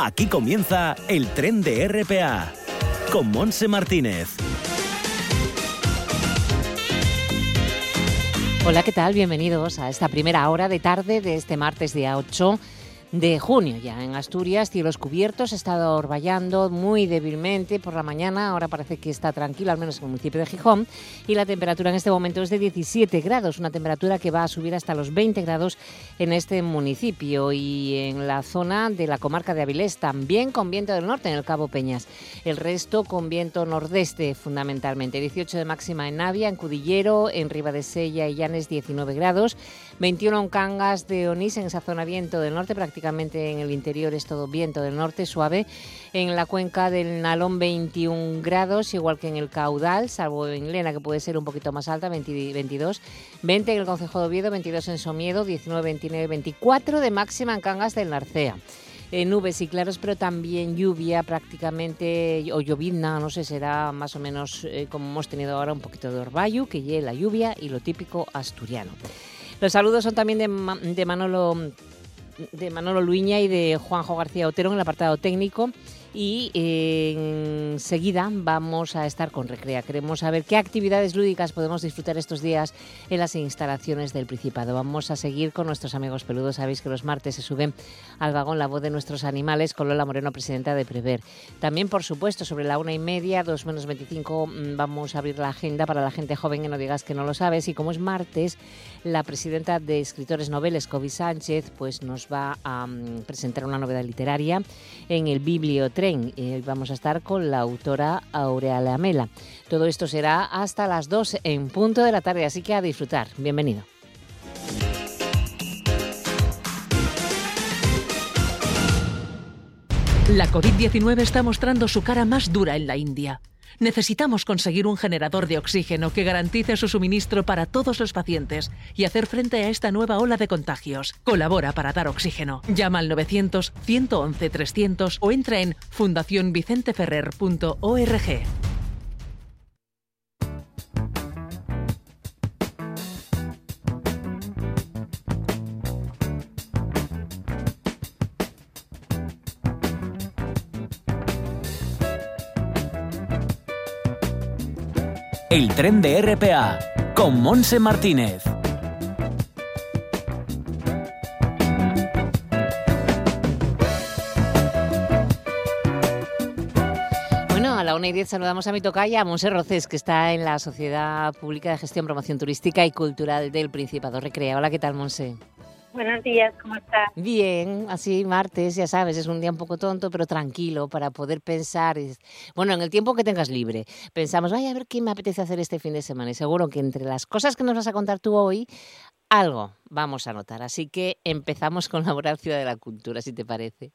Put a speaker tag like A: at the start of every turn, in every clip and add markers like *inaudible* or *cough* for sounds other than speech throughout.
A: Aquí comienza el tren de RPA con Monse Martínez.
B: Hola, ¿qué tal? Bienvenidos a esta primera hora de tarde de este martes día 8 de junio ya en Asturias, cielos cubiertos, estado orvallando muy débilmente por la mañana, ahora parece que está tranquilo, al menos en el municipio de Gijón, y la temperatura en este momento es de 17 grados, una temperatura que va a subir hasta los 20 grados en este municipio y en la zona de la comarca de Avilés, también con viento del norte en el Cabo Peñas, el resto con viento nordeste fundamentalmente, 18 de máxima en Navia, en Cudillero, en Sella y Llanes 19 grados, 21 en Cangas de Onís, en esa zona viento del norte, prácticamente en el interior es todo viento del norte suave. En la cuenca del Nalón 21 grados, igual que en el caudal, salvo en Lena, que puede ser un poquito más alta, 22. 20 en el Concejo de Oviedo, 22 en Somiedo, 19, 29, 24 de máxima en Cangas del Narcea. Eh, nubes y claros, pero también lluvia prácticamente, o llovizna, no sé, será más o menos eh, como hemos tenido ahora, un poquito de orvallo, que llegue la lluvia y lo típico asturiano. Los saludos son también de, Manolo de Manolo Luña y de Juanjo García Otero en el apartado técnico y eh, enseguida vamos a estar con Recrea. Queremos saber qué actividades lúdicas podemos disfrutar estos días en las instalaciones del Principado. Vamos a seguir con nuestros amigos peludos. Sabéis que los martes se suben al vagón la voz de nuestros animales con Lola Moreno, presidenta de Prever. También, por supuesto, sobre la una y media, dos menos 25, mm, vamos a abrir la agenda para la gente joven que no digas que no lo sabes. Y como es martes, la presidenta de Escritores Noveles, Kobe Sánchez, pues nos va a mm, presentar una novedad literaria en el Biblio Tren. Eh, vamos a estar con la autora Aurea Lamela. Todo esto será hasta las 2 en punto de la tarde, así que a disfrutar. Bienvenido.
C: La COVID-19 está mostrando su cara más dura en la India. Necesitamos conseguir un generador de oxígeno que garantice su suministro para todos los pacientes y hacer frente a esta nueva ola de contagios. Colabora para dar oxígeno. Llama al 900 111 300 o entra en fundacionvicenteferrer.org.
A: El tren de RPA con Monse Martínez.
B: Bueno, a la 1 y 10 saludamos a mi tocaya, a Monse Roces, que está en la Sociedad Pública de Gestión, Promoción Turística y Cultural del Principado Recrea. Hola, ¿qué tal, Monse?
D: Buenos días, ¿cómo estás?
B: Bien, así martes, ya sabes, es un día un poco tonto, pero tranquilo para poder pensar. Bueno, en el tiempo que tengas libre, pensamos, vaya a ver qué me apetece hacer este fin de semana. Y seguro que entre las cosas que nos vas a contar tú hoy, algo vamos a notar. Así que empezamos con la Ciudad de la Cultura, si te parece.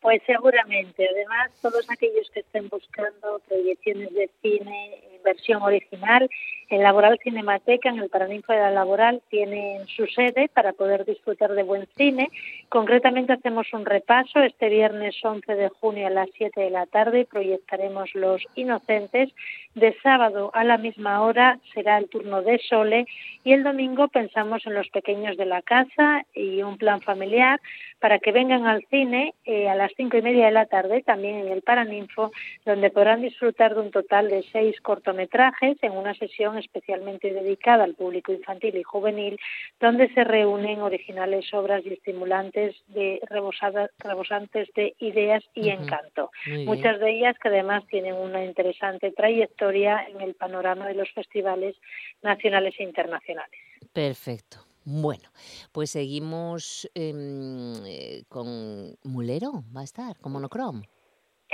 D: Pues seguramente. Además, todos aquellos que estén buscando proyecciones de cine versión original, en Laboral Cinemateca, en el Paraninfo de la Laboral, tienen su sede para poder disfrutar de buen cine. Concretamente hacemos un repaso. Este viernes 11 de junio a las 7 de la tarde proyectaremos Los Inocentes. De sábado a la misma hora será el turno de Sole y el domingo pensamos en los pequeños de la casa y un plan familiar para que vengan al cine eh, a las cinco y media de la tarde, también en el Paraninfo, donde podrán disfrutar de un total de seis cortometrajes en una sesión especialmente dedicada al público infantil y juvenil, donde se reúnen originales obras y estimulantes de rebosantes de ideas y encanto. Muchas de ellas que además tienen una interesante trayectoria en el panorama de los festivales nacionales e internacionales.
B: Perfecto. Bueno, pues seguimos em, eh, con Mulero, va a estar, con Monochrome.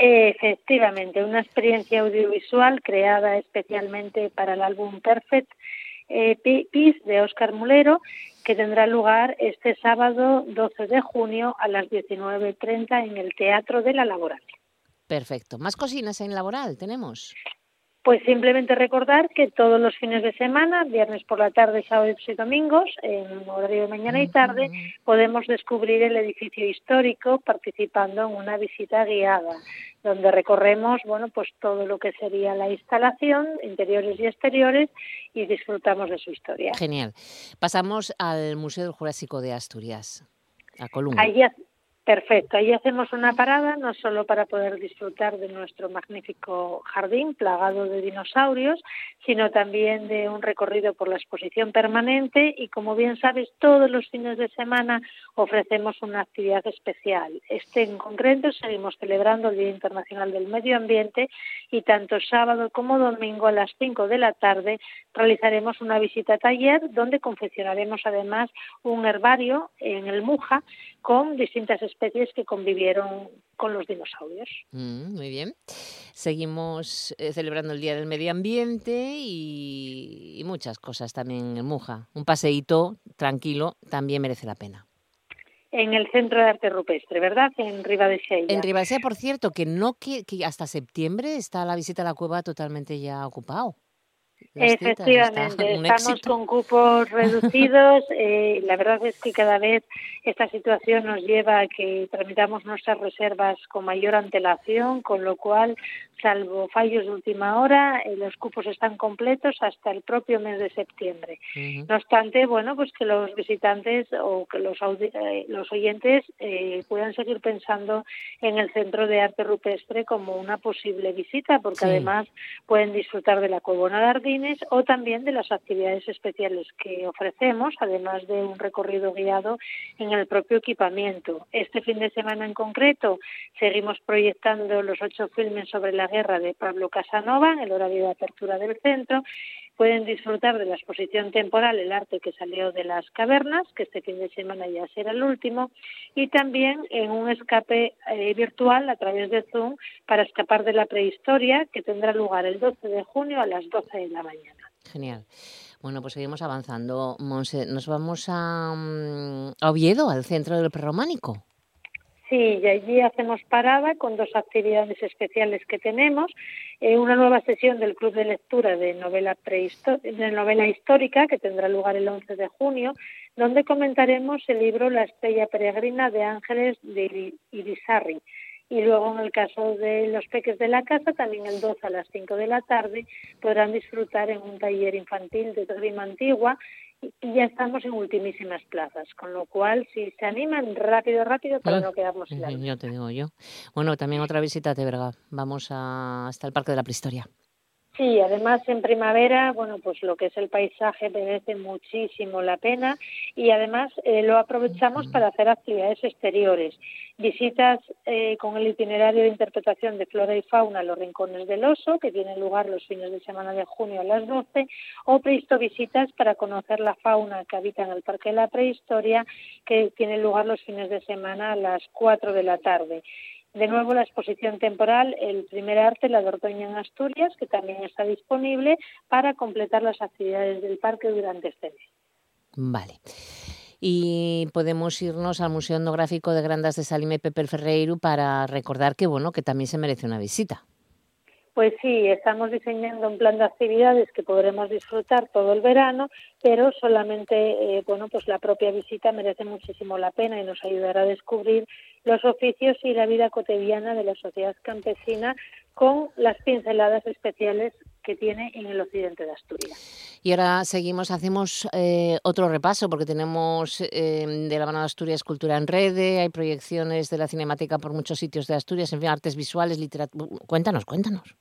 D: Efectivamente, una experiencia audiovisual creada especialmente para el álbum Perfect eh, Peace de Oscar Mulero, que tendrá lugar este sábado 12 de junio a las 19.30 en el Teatro de la Laboral.
B: Perfecto. ¿Más cocinas en Laboral tenemos?
D: Pues simplemente recordar que todos los fines de semana, viernes por la tarde, sábados y domingos, en horario de mañana y tarde, podemos descubrir el edificio histórico participando en una visita guiada, donde recorremos, bueno, pues todo lo que sería la instalación, interiores y exteriores, y disfrutamos de su historia.
B: Genial. Pasamos al Museo del Jurásico de Asturias, a Columna.
D: Perfecto, ahí hacemos una parada no solo para poder disfrutar de nuestro magnífico jardín plagado de dinosaurios, sino también de un recorrido por la exposición permanente y como bien sabes todos los fines de semana ofrecemos una actividad especial. Este en concreto seguimos celebrando el Día Internacional del Medio Ambiente y tanto sábado como domingo a las 5 de la tarde realizaremos una visita taller donde confeccionaremos además un herbario en el Muja con distintas especies que convivieron con los dinosaurios.
B: Mm, muy bien. Seguimos eh, celebrando el Día del Medio Ambiente y, muchas cosas también en Muja. Un paseíto tranquilo también merece la pena.
D: En el Centro de Arte Rupestre, ¿verdad? En Ribadesella.
B: En Ribadesella, por cierto, que no que, que hasta septiembre está la visita a la cueva totalmente ya ocupado.
D: Efectivamente, *laughs* estamos con cupos reducidos. *laughs* Eh, la verdad es que cada vez esta situación nos lleva a que tramitamos nuestras reservas con mayor antelación, con lo cual, salvo fallos de última hora, eh, los cupos están completos hasta el propio mes de septiembre. No obstante, bueno, pues que los visitantes o que los, eh, los oyentes puedan seguir pensando en el Centro de Arte Rupestre como una posible visita, porque además pueden disfrutar de la Cuevona de O también de las actividades especiales que ofrecemos, además de un recorrido guiado en el propio equipamiento. Este fin de semana en concreto seguimos proyectando los ocho filmes sobre la guerra de Pablo Casanova en el horario de apertura del centro pueden disfrutar de la exposición temporal El arte que salió de las cavernas, que este fin de semana ya será el último, y también en un escape eh, virtual a través de Zoom para escapar de la prehistoria, que tendrá lugar el 12 de junio a las 12 de la mañana.
B: Genial. Bueno, pues seguimos avanzando. Nos vamos a, mm, a Oviedo, al centro del prerrománico.
D: Sí, y allí hacemos parada con dos actividades especiales que tenemos. Eh, una nueva sesión del Club de Lectura de novela, de novela histórica que tendrá lugar el 11 de junio, donde comentaremos el libro La estrella peregrina de Ángeles de Irizarry. Y luego, en el caso de los peques de la casa, también el 12 a las 5 de la tarde podrán disfrutar en un taller infantil de Grima Antigua y ya estamos en ultimísimas plazas, con lo cual si se animan rápido, rápido para no quedarnos sin
B: Yo te digo yo. Bueno, también otra visita a Teberga. Vamos a, hasta el Parque de la Prehistoria.
D: Sí, además en primavera, bueno, pues lo que es el paisaje merece muchísimo la pena y además eh, lo aprovechamos para hacer actividades exteriores, visitas eh, con el itinerario de interpretación de flora y fauna los rincones del oso, que tienen lugar los fines de semana de junio a las 12, o previsto visitas para conocer la fauna que habita en el Parque de la Prehistoria, que tiene lugar los fines de semana a las 4 de la tarde. De nuevo, la exposición temporal, el primer arte, la de Ortoña en Asturias, que también está disponible para completar las actividades del parque durante este mes.
B: Vale. Y podemos irnos al Museo Etnográfico de Grandas de Salime Pepe Ferreiro para recordar que bueno, que también se merece una visita.
D: Pues sí, estamos diseñando un plan de actividades que podremos disfrutar todo el verano, pero solamente, eh, bueno, pues la propia visita merece muchísimo la pena y nos ayudará a descubrir los oficios y la vida cotidiana de la sociedad campesina con las pinceladas especiales que tiene en el occidente de Asturias.
B: Y ahora seguimos, hacemos eh, otro repaso porque tenemos eh, de la mano de Asturias Cultura en Rede, hay proyecciones de la cinemática por muchos sitios de Asturias, en fin, artes visuales, literatura. Cuéntanos, cuéntanos.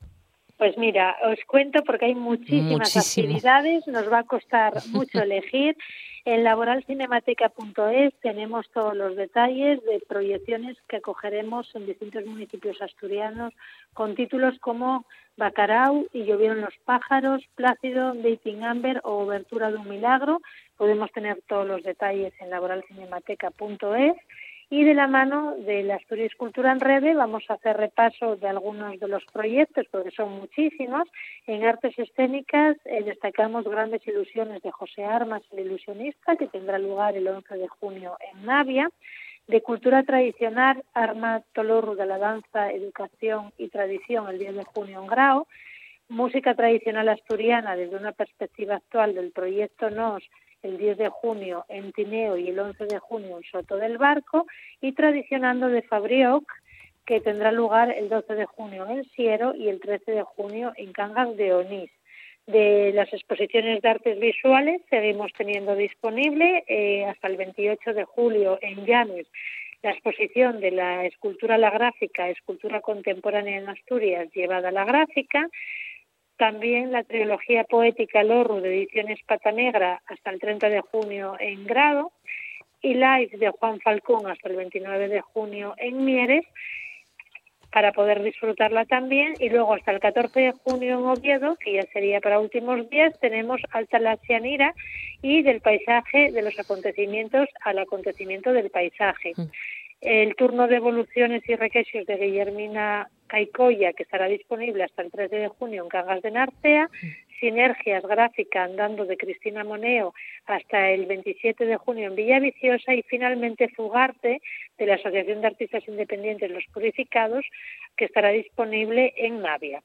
D: Pues mira, os cuento porque hay muchísimas actividades, nos va a costar *laughs* mucho elegir. En laboralcinemateca.es tenemos todos los detalles de proyecciones que acogeremos en distintos municipios asturianos con títulos como Bacarau y Llovieron los pájaros, Plácido, Dating Amber o Obertura de un milagro. Podemos tener todos los detalles en laboralcinemateca.es y de la mano de la Asturias Cultura en Red vamos a hacer repaso de algunos de los proyectos, porque son muchísimos. En artes escénicas eh, destacamos Grandes Ilusiones de José Armas, el ilusionista, que tendrá lugar el 11 de junio en Navia. De cultura tradicional, Arma Tolorru de la danza, educación y tradición el 10 de junio en Grao. Música tradicional asturiana desde una perspectiva actual del proyecto NOS el 10 de junio en Tineo y el 11 de junio en Soto del Barco, y Tradicionando de Fabrioc, que tendrá lugar el 12 de junio en Siero y el 13 de junio en Cangas de Onís. De las exposiciones de artes visuales seguimos teniendo disponible eh, hasta el 28 de julio en Llanes la exposición de la escultura a la gráfica, escultura contemporánea en Asturias llevada a la gráfica, también la trilogía poética Lorru de ediciones Pata Negra hasta el 30 de junio en Grado y Live de Juan Falcón hasta el 29 de junio en Mieres para poder disfrutarla también y luego hasta el 14 de junio en Oviedo, que ya sería para últimos días, tenemos Alta la Cianira y del paisaje, de los acontecimientos al acontecimiento del paisaje. El turno de evoluciones y requesios de Guillermina Caicoya, que estará disponible hasta el 13 de junio en Cangas de Narcea, Sinergias Gráfica Andando de Cristina Moneo hasta el 27 de junio en Villaviciosa y finalmente Fugarte de la Asociación de Artistas Independientes Los Purificados, que estará disponible en Navia.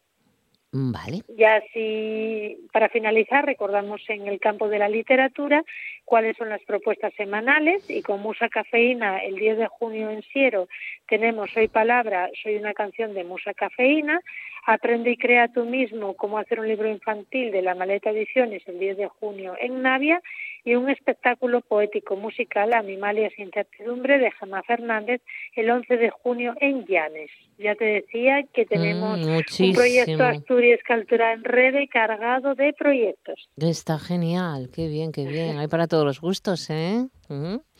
D: Ya así, para finalizar, recordamos en el campo de la literatura cuáles son las propuestas semanales y con Musa Cafeína el 10 de junio en Siero tenemos Soy Palabra, Soy una canción de Musa Cafeína, Aprende y crea tú mismo cómo hacer un libro infantil de la Maleta Ediciones el 10 de junio en Navia y un espectáculo poético musical Animalias e Incertidumbre de Gemma Fernández el 11 de junio en Llanes. Ya te decía que tenemos
B: mm,
D: un proyecto Asturias Cultura en Red cargado de proyectos.
B: Está genial, qué bien, qué bien. Hay para todos los gustos, ¿eh?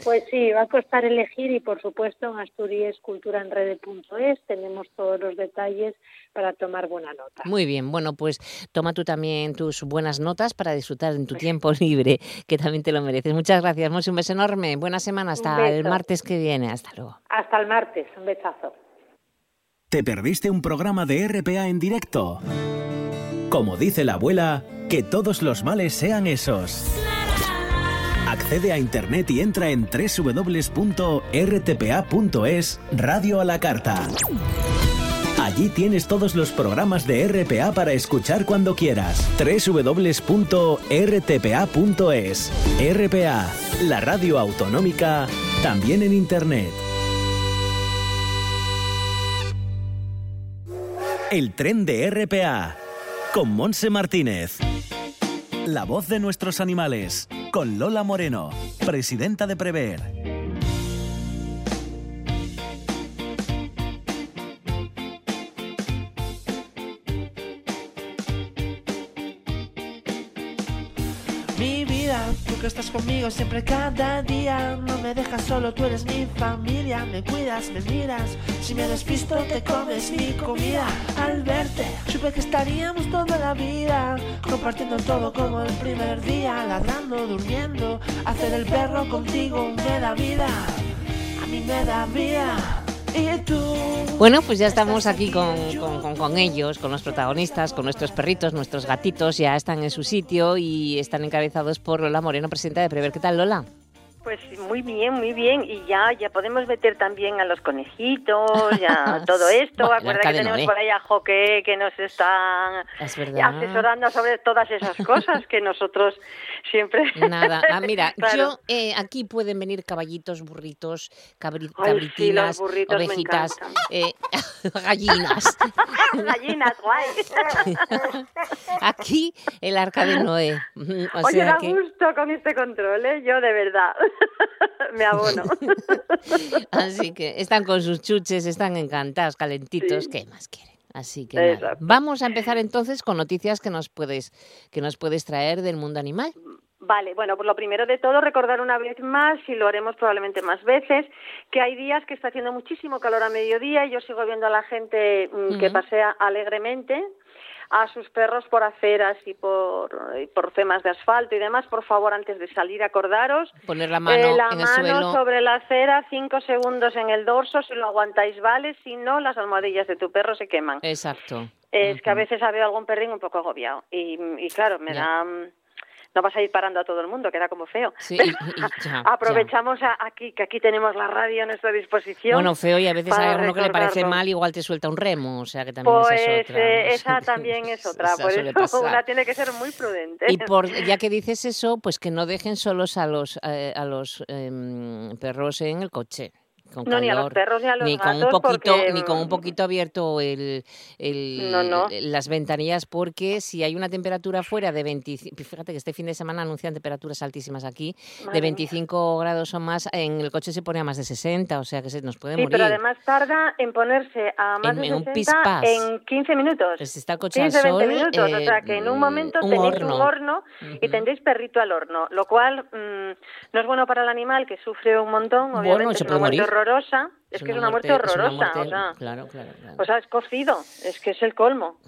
D: Pues sí, va a costar elegir y por supuesto en Asturias Cultura en Red.es tenemos todos los detalles para tomar buena nota.
B: Muy bien, bueno, pues toma tú también tus buenas notas para disfrutar en tu tiempo libre, que también te lo mereces. Muchas gracias, Monse, un beso enorme. Buena semana, hasta el martes que viene. Hasta luego.
D: Hasta el martes, un besazo.
A: ¿Te perdiste un programa de RPA en directo? Como dice la abuela, que todos los males sean esos. Accede a internet y entra en www.rtpa.es Radio a la Carta. Allí tienes todos los programas de RPA para escuchar cuando quieras. www.rtpa.es. RPA, la radio autonómica, también en Internet. El tren de RPA, con Monse Martínez. La voz de nuestros animales, con Lola Moreno, presidenta de Prever.
E: Que estás conmigo siempre cada día. No me dejas solo, tú eres mi familia. Me cuidas, me miras. Si me despisto, te comes mi comida. Al verte, supe que estaríamos toda la vida. Compartiendo todo como el primer día. Ladrando, durmiendo. Hacer el perro contigo me da vida. A mí me da vida.
B: Bueno, pues ya estamos aquí con, ellos, con los protagonistas, con nuestros perritos, nuestros gatitos, ya están en su sitio y están encabezados por Lola Moreno, presidenta de Prever. ¿Qué tal, Lola?
F: Pues muy bien, muy bien. Y ya ya podemos meter también a los conejitos, ya *laughs* todo esto. Acuerda que tenemos por ahí a Joque que nos están asesorando sobre todas esas cosas que nosotros siempre... *laughs*
B: Nada, ah, mira, *laughs* yo eh, aquí pueden venir caballitos, burritos, cabritinas, ovejitas, eh, gallinas.
F: gallinas, guay.
B: aquí el arca de Noé.
F: O Oye, da gusto con este control, ¿eh? yo de verdad. *laughs* me abono. *laughs*
B: Así que están con sus chuches, están encantados, calentitos, ¿qué más quieren? Así que vamos a empezar entonces con noticias que nos puedes que nos puedes traer del mundo animal.
F: Vale, bueno, pues lo primero de todo, recordar una vez más, y lo haremos probablemente más veces, que hay días que está haciendo muchísimo calor a mediodía y yo sigo viendo a la gente mm, que pasea alegremente a sus perros por aceras y por, por temas de asfalto y demás, por favor, antes de salir, acordaros.
B: Poner la mano, eh,
F: la mano sobre la acera, cinco segundos en el dorso, si lo aguantáis, vale, si no, las almohadillas de tu perro se queman.
B: Exacto.
F: Es que a veces veo algún perrín un poco agobiado y, y claro, me da no vas a ir parando a todo el mundo, queda como feo. *laughs* Aprovechamos aquí, que aquí tenemos la radio a nuestra disposición.
B: Bueno, feo y a veces hay uno que le parece mal, igual te suelta un remo, o sea que también
F: esa es
B: pues,
F: otra. Eh, esa también *laughs* es otra, por eso una tiene que ser muy prudente.
B: Y por, ya que dices eso, pues que no dejen solos a los, eh, a los em, perros en el coche con
F: No, ni a los
B: calor,
F: perros ni a los
B: ni con un
F: gatos,
B: poquito,
F: porque,
B: ni con un
F: mm,
B: poquito abierto el, el-
F: No, no.
B: las ventanillas, porque si hay una temperatura fuera de 25, fíjate que este fin de semana anuncian temperaturas altísimas aquí,
F: Madre
B: de
F: mía.
B: 25 grados o más, en el coche se pone a más de 60, o sea que se nos puede
F: Sí,
B: morir.
F: pero además tarda en ponerse a más
B: En-
F: de
B: en un
F: 60
B: pispás.
F: en 15 minutos.
B: Pues está el coche
F: 15,
B: al
F: 20
B: sol,
F: minutos, o
B: eh,
F: sea que en un momento
B: un
F: tenéis
B: horno.
F: un horno y
B: Ujú.
F: tendréis perrito al horno, lo cual mm, no es bueno para el animal que sufre un montón,
B: Bueno,
F: obviamente
B: se
F: es
B: puede morir.
F: Horrorosa, es, que es una muerte,
B: una
F: horrorosa,
B: muerte-
F: o sea,
B: claro, claro, claro.
F: o sea, es cocido, es que es el colmo.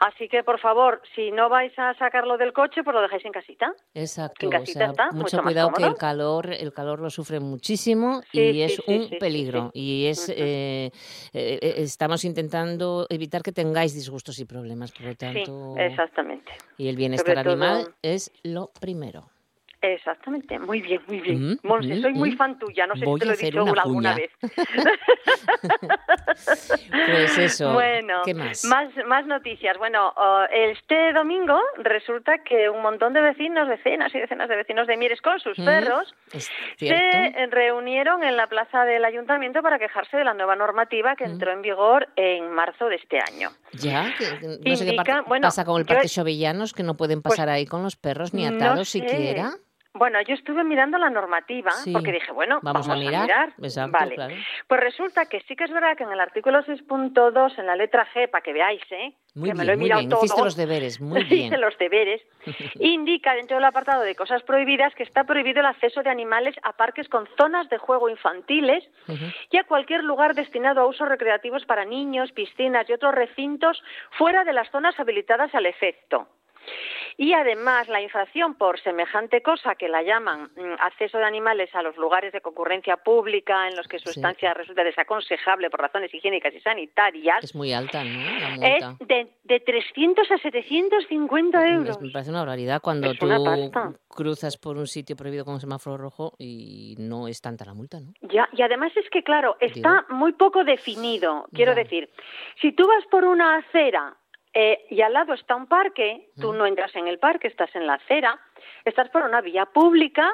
F: Así que, por favor, si no vais a sacarlo del coche, pues lo dejáis en casita.
B: Exacto,
F: En
B: o
F: casita
B: sea,
F: está
B: mucho
F: mucho más
B: cuidado que el calor, el calor lo sufre muchísimo
F: Sí,
B: y
F: sí,
B: es
F: sí,
B: un peligro. Y es, eh, eh, eh, estamos intentando evitar que tengáis disgustos y problemas, por lo tanto,
F: exactamente.
B: y el bienestar
F: todo-
B: animal es lo primero.
F: Exactamente, muy bien, muy bien.
B: Mm,
F: Monse,
B: mm,
F: soy muy
B: mm.
F: fan tuya, no sé
B: Voy
F: si te lo he dicho
B: una
F: alguna
B: cuña.
F: vez. *laughs*
B: Pues eso,
F: Bueno,
B: ¿qué más?
F: más noticias. Bueno, este domingo resulta que un montón de vecinos, decenas y decenas de vecinos de Mieres con sus
B: Mm,
F: perros se reunieron en la plaza del ayuntamiento para quejarse de la nueva normativa que
B: Mm.
F: entró en vigor en marzo de este año.
B: Ya, que- no sé qué
F: bueno,
B: pasa con el
F: yo-
B: Parque Chovellanos, que no pueden
F: Pues,
B: pasar ahí con los perros ni
F: no
B: atados
F: sé.
B: siquiera.
F: Bueno, yo estuve mirando la normativa
B: Sí.
F: porque dije, bueno,
B: Vamos a mirar. Exacto,
F: Vale.
B: claro.
F: Pues resulta que sí que es verdad que en el artículo 6.2, en la letra G, para que veáis, ¿eh?
B: Muy
F: que me
B: bien,
F: lo he
B: muy
F: mirado
B: bien.
F: todo.
B: Hiciste los deberes, *laughs* muy bien.
F: los deberes. *laughs* Indica dentro del apartado de cosas prohibidas que está prohibido el acceso de animales a parques con zonas de juego infantiles y a cualquier lugar destinado a usos recreativos para niños, piscinas y otros recintos fuera de las zonas habilitadas al efecto. Y además, la infracción por semejante cosa que la llaman mm, acceso de animales a los lugares de concurrencia pública en los que su
B: Sí.
F: estancia resulta desaconsejable por razones higiénicas y sanitarias
B: Es muy alta, ¿no? La
F: es de, de 300 a 750 euros.
B: Es- me parece una barbaridad cuando
F: Es
B: tú cruzas por un sitio prohibido con un semáforo rojo y no es tanta la multa, ¿no?
F: Ya, y además es que, claro,
B: Digo.
F: está muy poco definido. Quiero
B: Ya.
F: decir, si tú vas por una acera eh, y al lado está un parque, tú no entras en el parque, estás en la acera, estás por una vía pública,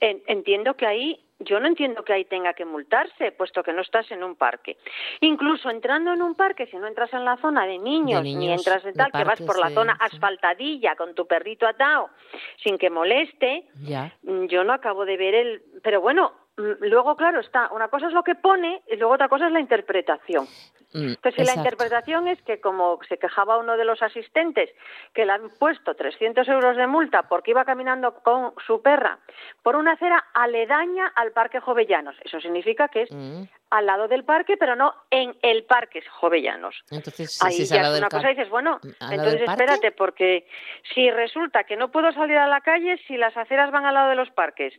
F: en- entiendo que ahí, yo no entiendo que ahí tenga que multarse, puesto que no estás en un parque. Incluso entrando en un parque, si no entras en la zona de niños, ni
B: niños,
F: entras en
B: de
F: tal, que vas por la
B: de-
F: zona
B: sí.
F: asfaltadilla con tu perrito atado, sin que moleste,
B: Ya.
F: Mm, yo no acabo de ver el pero bueno luego claro está una cosa es lo que pone y luego otra cosa es la interpretación.
B: Mm,
F: entonces si la interpretación es que como se quejaba uno de los asistentes que le han puesto 300 euros de multa porque iba caminando con su perra por una acera aledaña al parque Jovellanos eso significa que es
B: Mm,
F: al lado del parque pero no en el parque Jovellanos
B: Entonces, si
F: Ahí
B: al lado
F: es una cosa y dices, bueno,
B: ¿Al lado
F: entonces espérate, porque si resulta que no puedo salir a la calle si las aceras van al lado de los parques,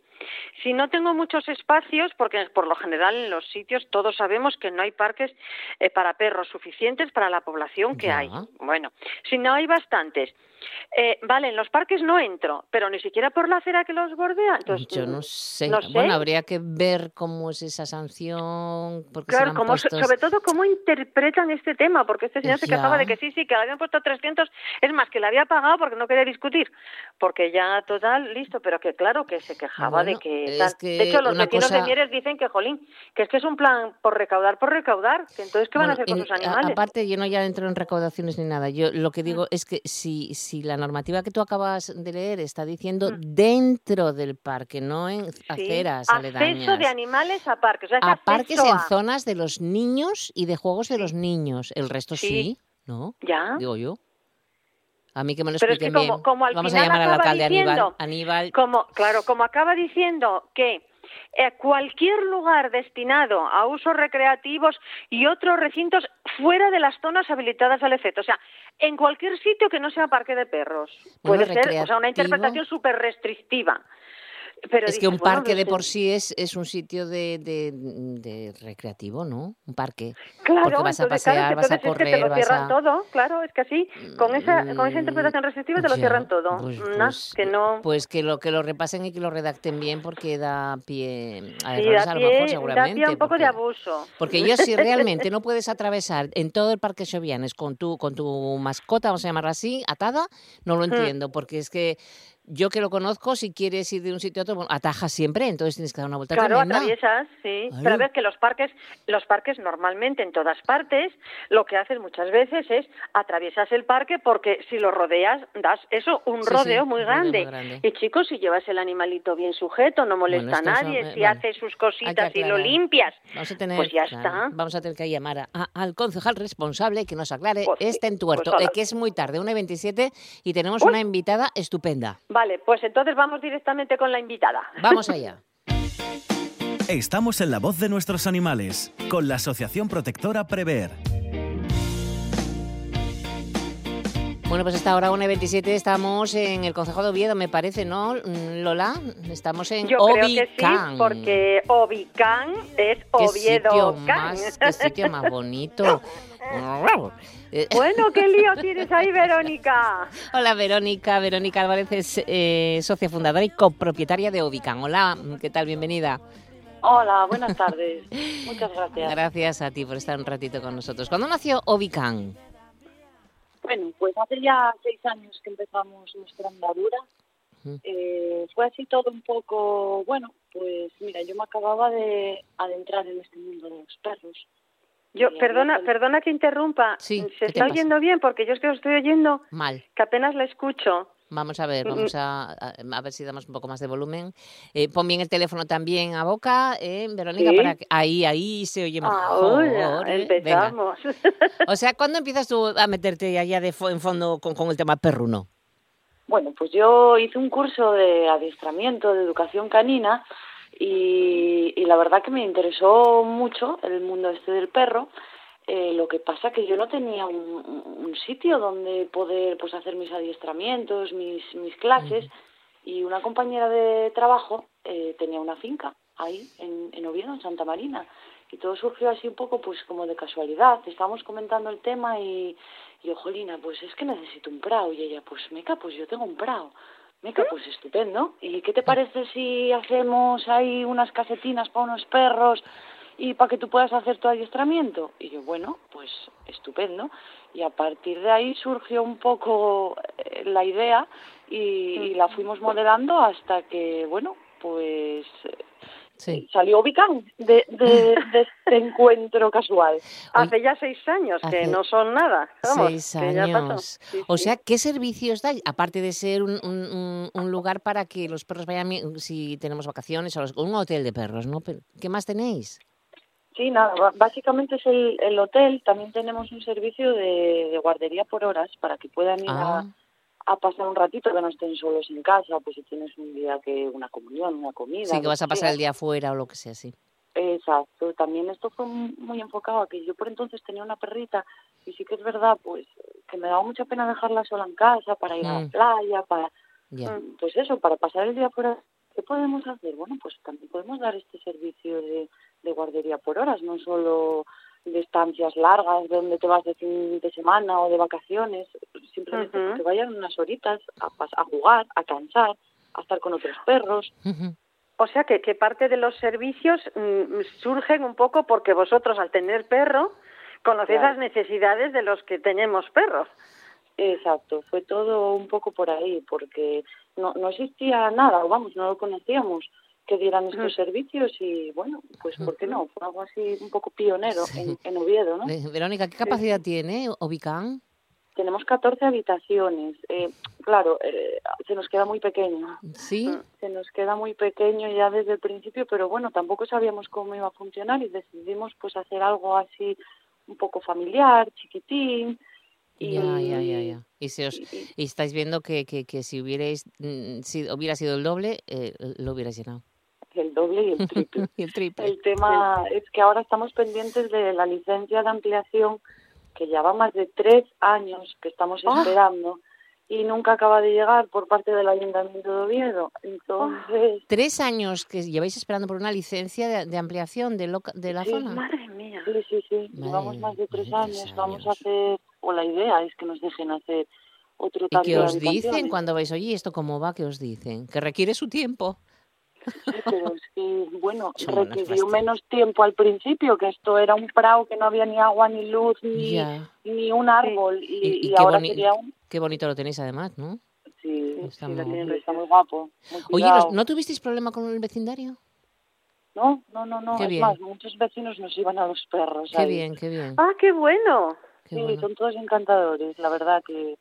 F: si no tengo muchos espacios, porque por lo general en los sitios todos sabemos que no hay parques eh, para perros suficientes para la población que
B: Ya.
F: hay. Bueno, si no hay bastantes, eh, vale, en los parques no entro, pero ni siquiera por la acera que los bordea. Entonces,
B: Yo
F: mm,
B: no sé.
F: no sé.
B: Bueno, habría que ver cómo es esa sanción. Porque
F: Claro, como,
B: puestos...
F: sobre todo cómo interpretan este tema, porque este señor se quejaba de que sí, sí, que le habían puesto 300, es más, que le había pagado porque no quería discutir, porque ya total, listo, pero que claro, que se quejaba
B: Bueno,
F: de que... tal.
B: que
F: de hecho, los vecinos de
B: cosa-
F: Mieres dicen que, jolín, que es que es un plan por recaudar, por recaudar, que entonces, ¿qué van a hacer con
B: en- a-
F: animales?
B: Aparte, yo no ya entro en recaudaciones ni nada. Yo lo que
F: Mm.
B: digo es que si, si la normativa que tú acabas de leer está diciendo
F: Mm.
B: dentro del parque, no en
F: Sí,
B: aceras
F: Acceso
B: aledañas.
F: de animales a parques, o sea,
B: a parques
F: acceso
B: en zonas de los niños y de juegos de los niños. El resto sí,
F: Sí.
B: ¿no?
F: Ya.
B: Digo yo. A mí que me lo
F: Pero es que
B: expliquen
F: como-
B: bien.
F: como al
B: Vamos a llamar al alcalde Aníbal.
F: diciendo-
B: Aníbal,
F: Como, claro, como acaba diciendo que eh, cualquier lugar destinado a usos recreativos y otros recintos fuera de las zonas habilitadas al efecto. O sea, en cualquier sitio que no sea parque de perros.
B: Bueno,
F: Puede ser, o sea, una interpretación súper restrictiva. Pero
B: es que un
F: bueno,
B: parque de por sí es, es un sitio de, de- de recreativo, ¿no? Un parque.
F: Claro,
B: porque vas a
F: entonces,
B: pasear, vas a
F: entonces es que te
B: correr,
F: lo
B: vas
F: cierran
B: a-
F: todo, claro, es que así, con esa, con esa
B: Mm,
F: interpretación restrictiva te lo cierran todo.
B: pues-
F: Nah,
B: pues,
F: que no...
B: Pues que lo que lo repasen y que lo redacten bien porque da pie a
F: sí,
B: errores
F: da
B: a lo
F: pie,
B: mejor
F: da
B: seguramente.
F: pie a un poco
B: porque,
F: de abuso.
B: porque yo si *laughs* realmente no puedes atravesar en todo el parque Xovianes con tu con tu mascota, vamos a llamarla así, atada, no lo
F: Mm.
B: entiendo porque es que yo que lo conozco, si quieres ir de un sitio a otro, bueno, atajas siempre, entonces tienes que dar una vuelta
F: Claro,
B: tremenda.
F: atraviesas, sí. Pero a ver que los parques, los parques normalmente en todas partes, lo que haces muchas veces es atraviesas el parque porque si lo rodeas das eso un
B: Sí,
F: rodeo muy grande. Y chicos, si llevas el animalito bien sujeto, no molesta
B: Bueno,
F: a nadie,
B: eh,
F: si
B: vale.
F: hace sus cositas y lo limpias,
B: Vamos a tener,
F: pues ya
B: claro,
F: está.
B: Vamos a tener que llamar a- a- al concejal responsable que nos aclare
F: Pues
B: este entuerto,
F: pues
B: eh, que es muy tarde, 1 y 27, y tenemos
F: Uy.
B: una invitada estupenda.
F: Vale, pues entonces vamos directamente con la invitada.
B: Vamos allá.
A: Estamos en la voz de nuestros animales, con la Asociación Protectora Prever.
B: Bueno, pues hasta ahora 1 y 27 estamos en el Consejo de Oviedo, me parece, ¿no, Lola? Estamos en
F: Yo creo que sí, porque Ovicán es
B: ¿Qué
F: Oviedo
B: sitio,
F: Can.
B: más, qué sitio más bonito. *laughs* *laughs* *laughs*
F: Bueno, qué lío tienes ahí, Verónica.
B: Hola Verónica, Verónica Álvarez es eh, socia fundadora y copropietaria de Ovicán. Hola, ¿qué tal? Bienvenida.
G: Hola, buenas tardes. Muchas gracias.
B: Gracias a ti por estar un ratito con nosotros. ¿Cuándo nació Ovicán?
G: Bueno, pues hace ya seis años que empezamos nuestra andadura. Eh, fue así todo un poco, bueno, pues mira, yo me acababa de adentrar en este mundo de los perros.
F: Yo, perdona, perdona que interrumpa.
B: Sí, ¿qué
F: ¿Se está
B: pasa?
F: oyendo bien? Porque yo es que lo estoy oyendo
B: Mal.
F: que apenas la escucho.
B: Vamos a ver,
F: Mm,
B: vamos a, a, ver si damos un poco más de volumen. Eh, pon bien el teléfono también a boca, eh, Verónica,
G: Sí.
B: para que ahí, ahí se oye mejor.
F: Ahora
B: eh. Venga.
F: empezamos.
B: O sea, ¿cuándo empiezas tú a meterte allá de fo- en fondo con, con el tema perruno?
G: Bueno, pues yo hice un curso de adiestramiento, de educación canina, y, y la verdad que me interesó mucho el mundo este del perro. Eh, lo que pasa que yo no tenía un, sitio donde poder pues hacer mis adiestramientos, mis, mis clases, y una compañera de trabajo eh, tenía una finca ahí en, en Oviedo, en Santa Marina. Y todo surgió así un poco pues como de casualidad. Estábamos comentando el tema y, y yo, Jolina, pues es que necesito un prao. Y ella, pues meca, pues yo tengo un prao. Meca, pues estupendo. ¿Y qué te parece si hacemos ahí unas casetinas para unos perros y para que tú puedas hacer tu adiestramiento? Y yo, bueno, pues estupendo. Y a partir de ahí surgió un poco eh, la idea y, y la fuimos modelando hasta que, bueno, pues
B: Sí.
G: salió Vicán de, de, de *laughs* este encuentro casual.
F: Hace ya seis años, que no son nada. Vamos,
B: Seis años.
F: Sí,
B: O
F: sí.
B: sea, ¿qué servicios dais? Aparte de ser un, un- lugar para que los perros vayan, si tenemos vacaciones, o los- un hotel de perros, ¿no? ¿Qué más tenéis?
G: Sí, nada, básicamente es el, el hotel. También tenemos un servicio de, de guardería por horas para que puedan ir
B: Ah,
G: a, a pasar un ratito, que no estén solos en casa, pues si tienes un día que una comunión, una comida.
B: sí, que vas a pasar
G: sea.
B: el día afuera o lo que sea, sí.
G: Exacto, también esto fue mu- muy enfocado a que yo por entonces tenía una perrita y sí que es verdad, pues que me daba mucha pena dejarla sola en casa para ir a la
B: Mm.
G: playa, para. Mm, pues eso, para pasar el día fuera. ¿Qué podemos hacer? Bueno, pues también podemos dar este servicio de, de guardería por horas, no solo de estancias largas donde te vas de fin de semana o de vacaciones, simplemente
F: Ujú.
G: que vayan unas horitas a, a jugar, a cansar, a estar con otros perros.
F: O sea que, que parte de los servicios mm, surgen un poco porque vosotros al tener perro conocéis
G: Claro.
F: las necesidades de los que tenemos perros.
G: Exacto, fue todo un poco por ahí, porque no, no existía nada, o vamos, no lo conocíamos que dieran estos servicios y bueno, pues ¿por qué no? Fue algo así un poco pionero
B: Sí.
G: en, en Oviedo, ¿no?
B: Ve- Verónica, ¿qué capacidad tiene Ovicán?
G: Tenemos 14 habitaciones, eh, claro, eh, se nos queda muy pequeño,
B: Sí.
G: se nos queda muy pequeño ya desde el principio, pero bueno, tampoco sabíamos cómo iba a funcionar y decidimos pues hacer algo así un poco familiar, chiquitín. Y,
B: Ya, ya, ya, ya. Y, si os,
G: y- y-
B: y estáis viendo que, que, que si hubierais mm, si hubiera sido el doble, eh, lo hubierais llenado.
G: El doble y el triple. *laughs*
B: Y el triple.
G: El tema es que ahora estamos pendientes de la licencia de ampliación que ya va más de tres años que estamos
F: Ah.
G: esperando y nunca acaba de llegar por parte del Ayuntamiento de Oviedo. Entonces,
B: Tres años que lleváis esperando por una licencia de, de ampliación de, loca- de la
G: Sí,
B: zona.
F: Madre mía.
G: sí, sí, sí,
B: Madre-
G: llevamos más de tres años.
B: tres
G: Vamos a
B: años.
G: hacer, o la idea es que nos dejen hacer otro
B: ¿Y qué os dicen cuando vais, oye, ¿esto cómo va? ¿Qué os dicen? Que requiere su tiempo.
G: Sí, *laughs* pero es que, bueno,
B: Son
G: requirió menos tiempo al principio, que esto era un prado que no había ni agua, ni luz, ni, ni un árbol. Y,
B: Y- y
G: y
B: qué
G: ahora
B: boni-
G: sería un...
B: Qué bonito lo tenéis además, ¿no?
G: sí,
B: Está
G: sí,
B: muy
G: lo tienen, está muy guapo. muy
B: Oye. ¿no- ¿no tuvisteis problema con el vecindario?
G: No, no, no, no.
B: Qué
G: es
B: bien.
G: más, muchos vecinos nos iban a los perros.
B: Qué
G: ahí.
B: bien, qué bien.
F: Ah, qué bueno.
B: qué
G: sí,
B: bueno.
G: son todos encantadores, la verdad que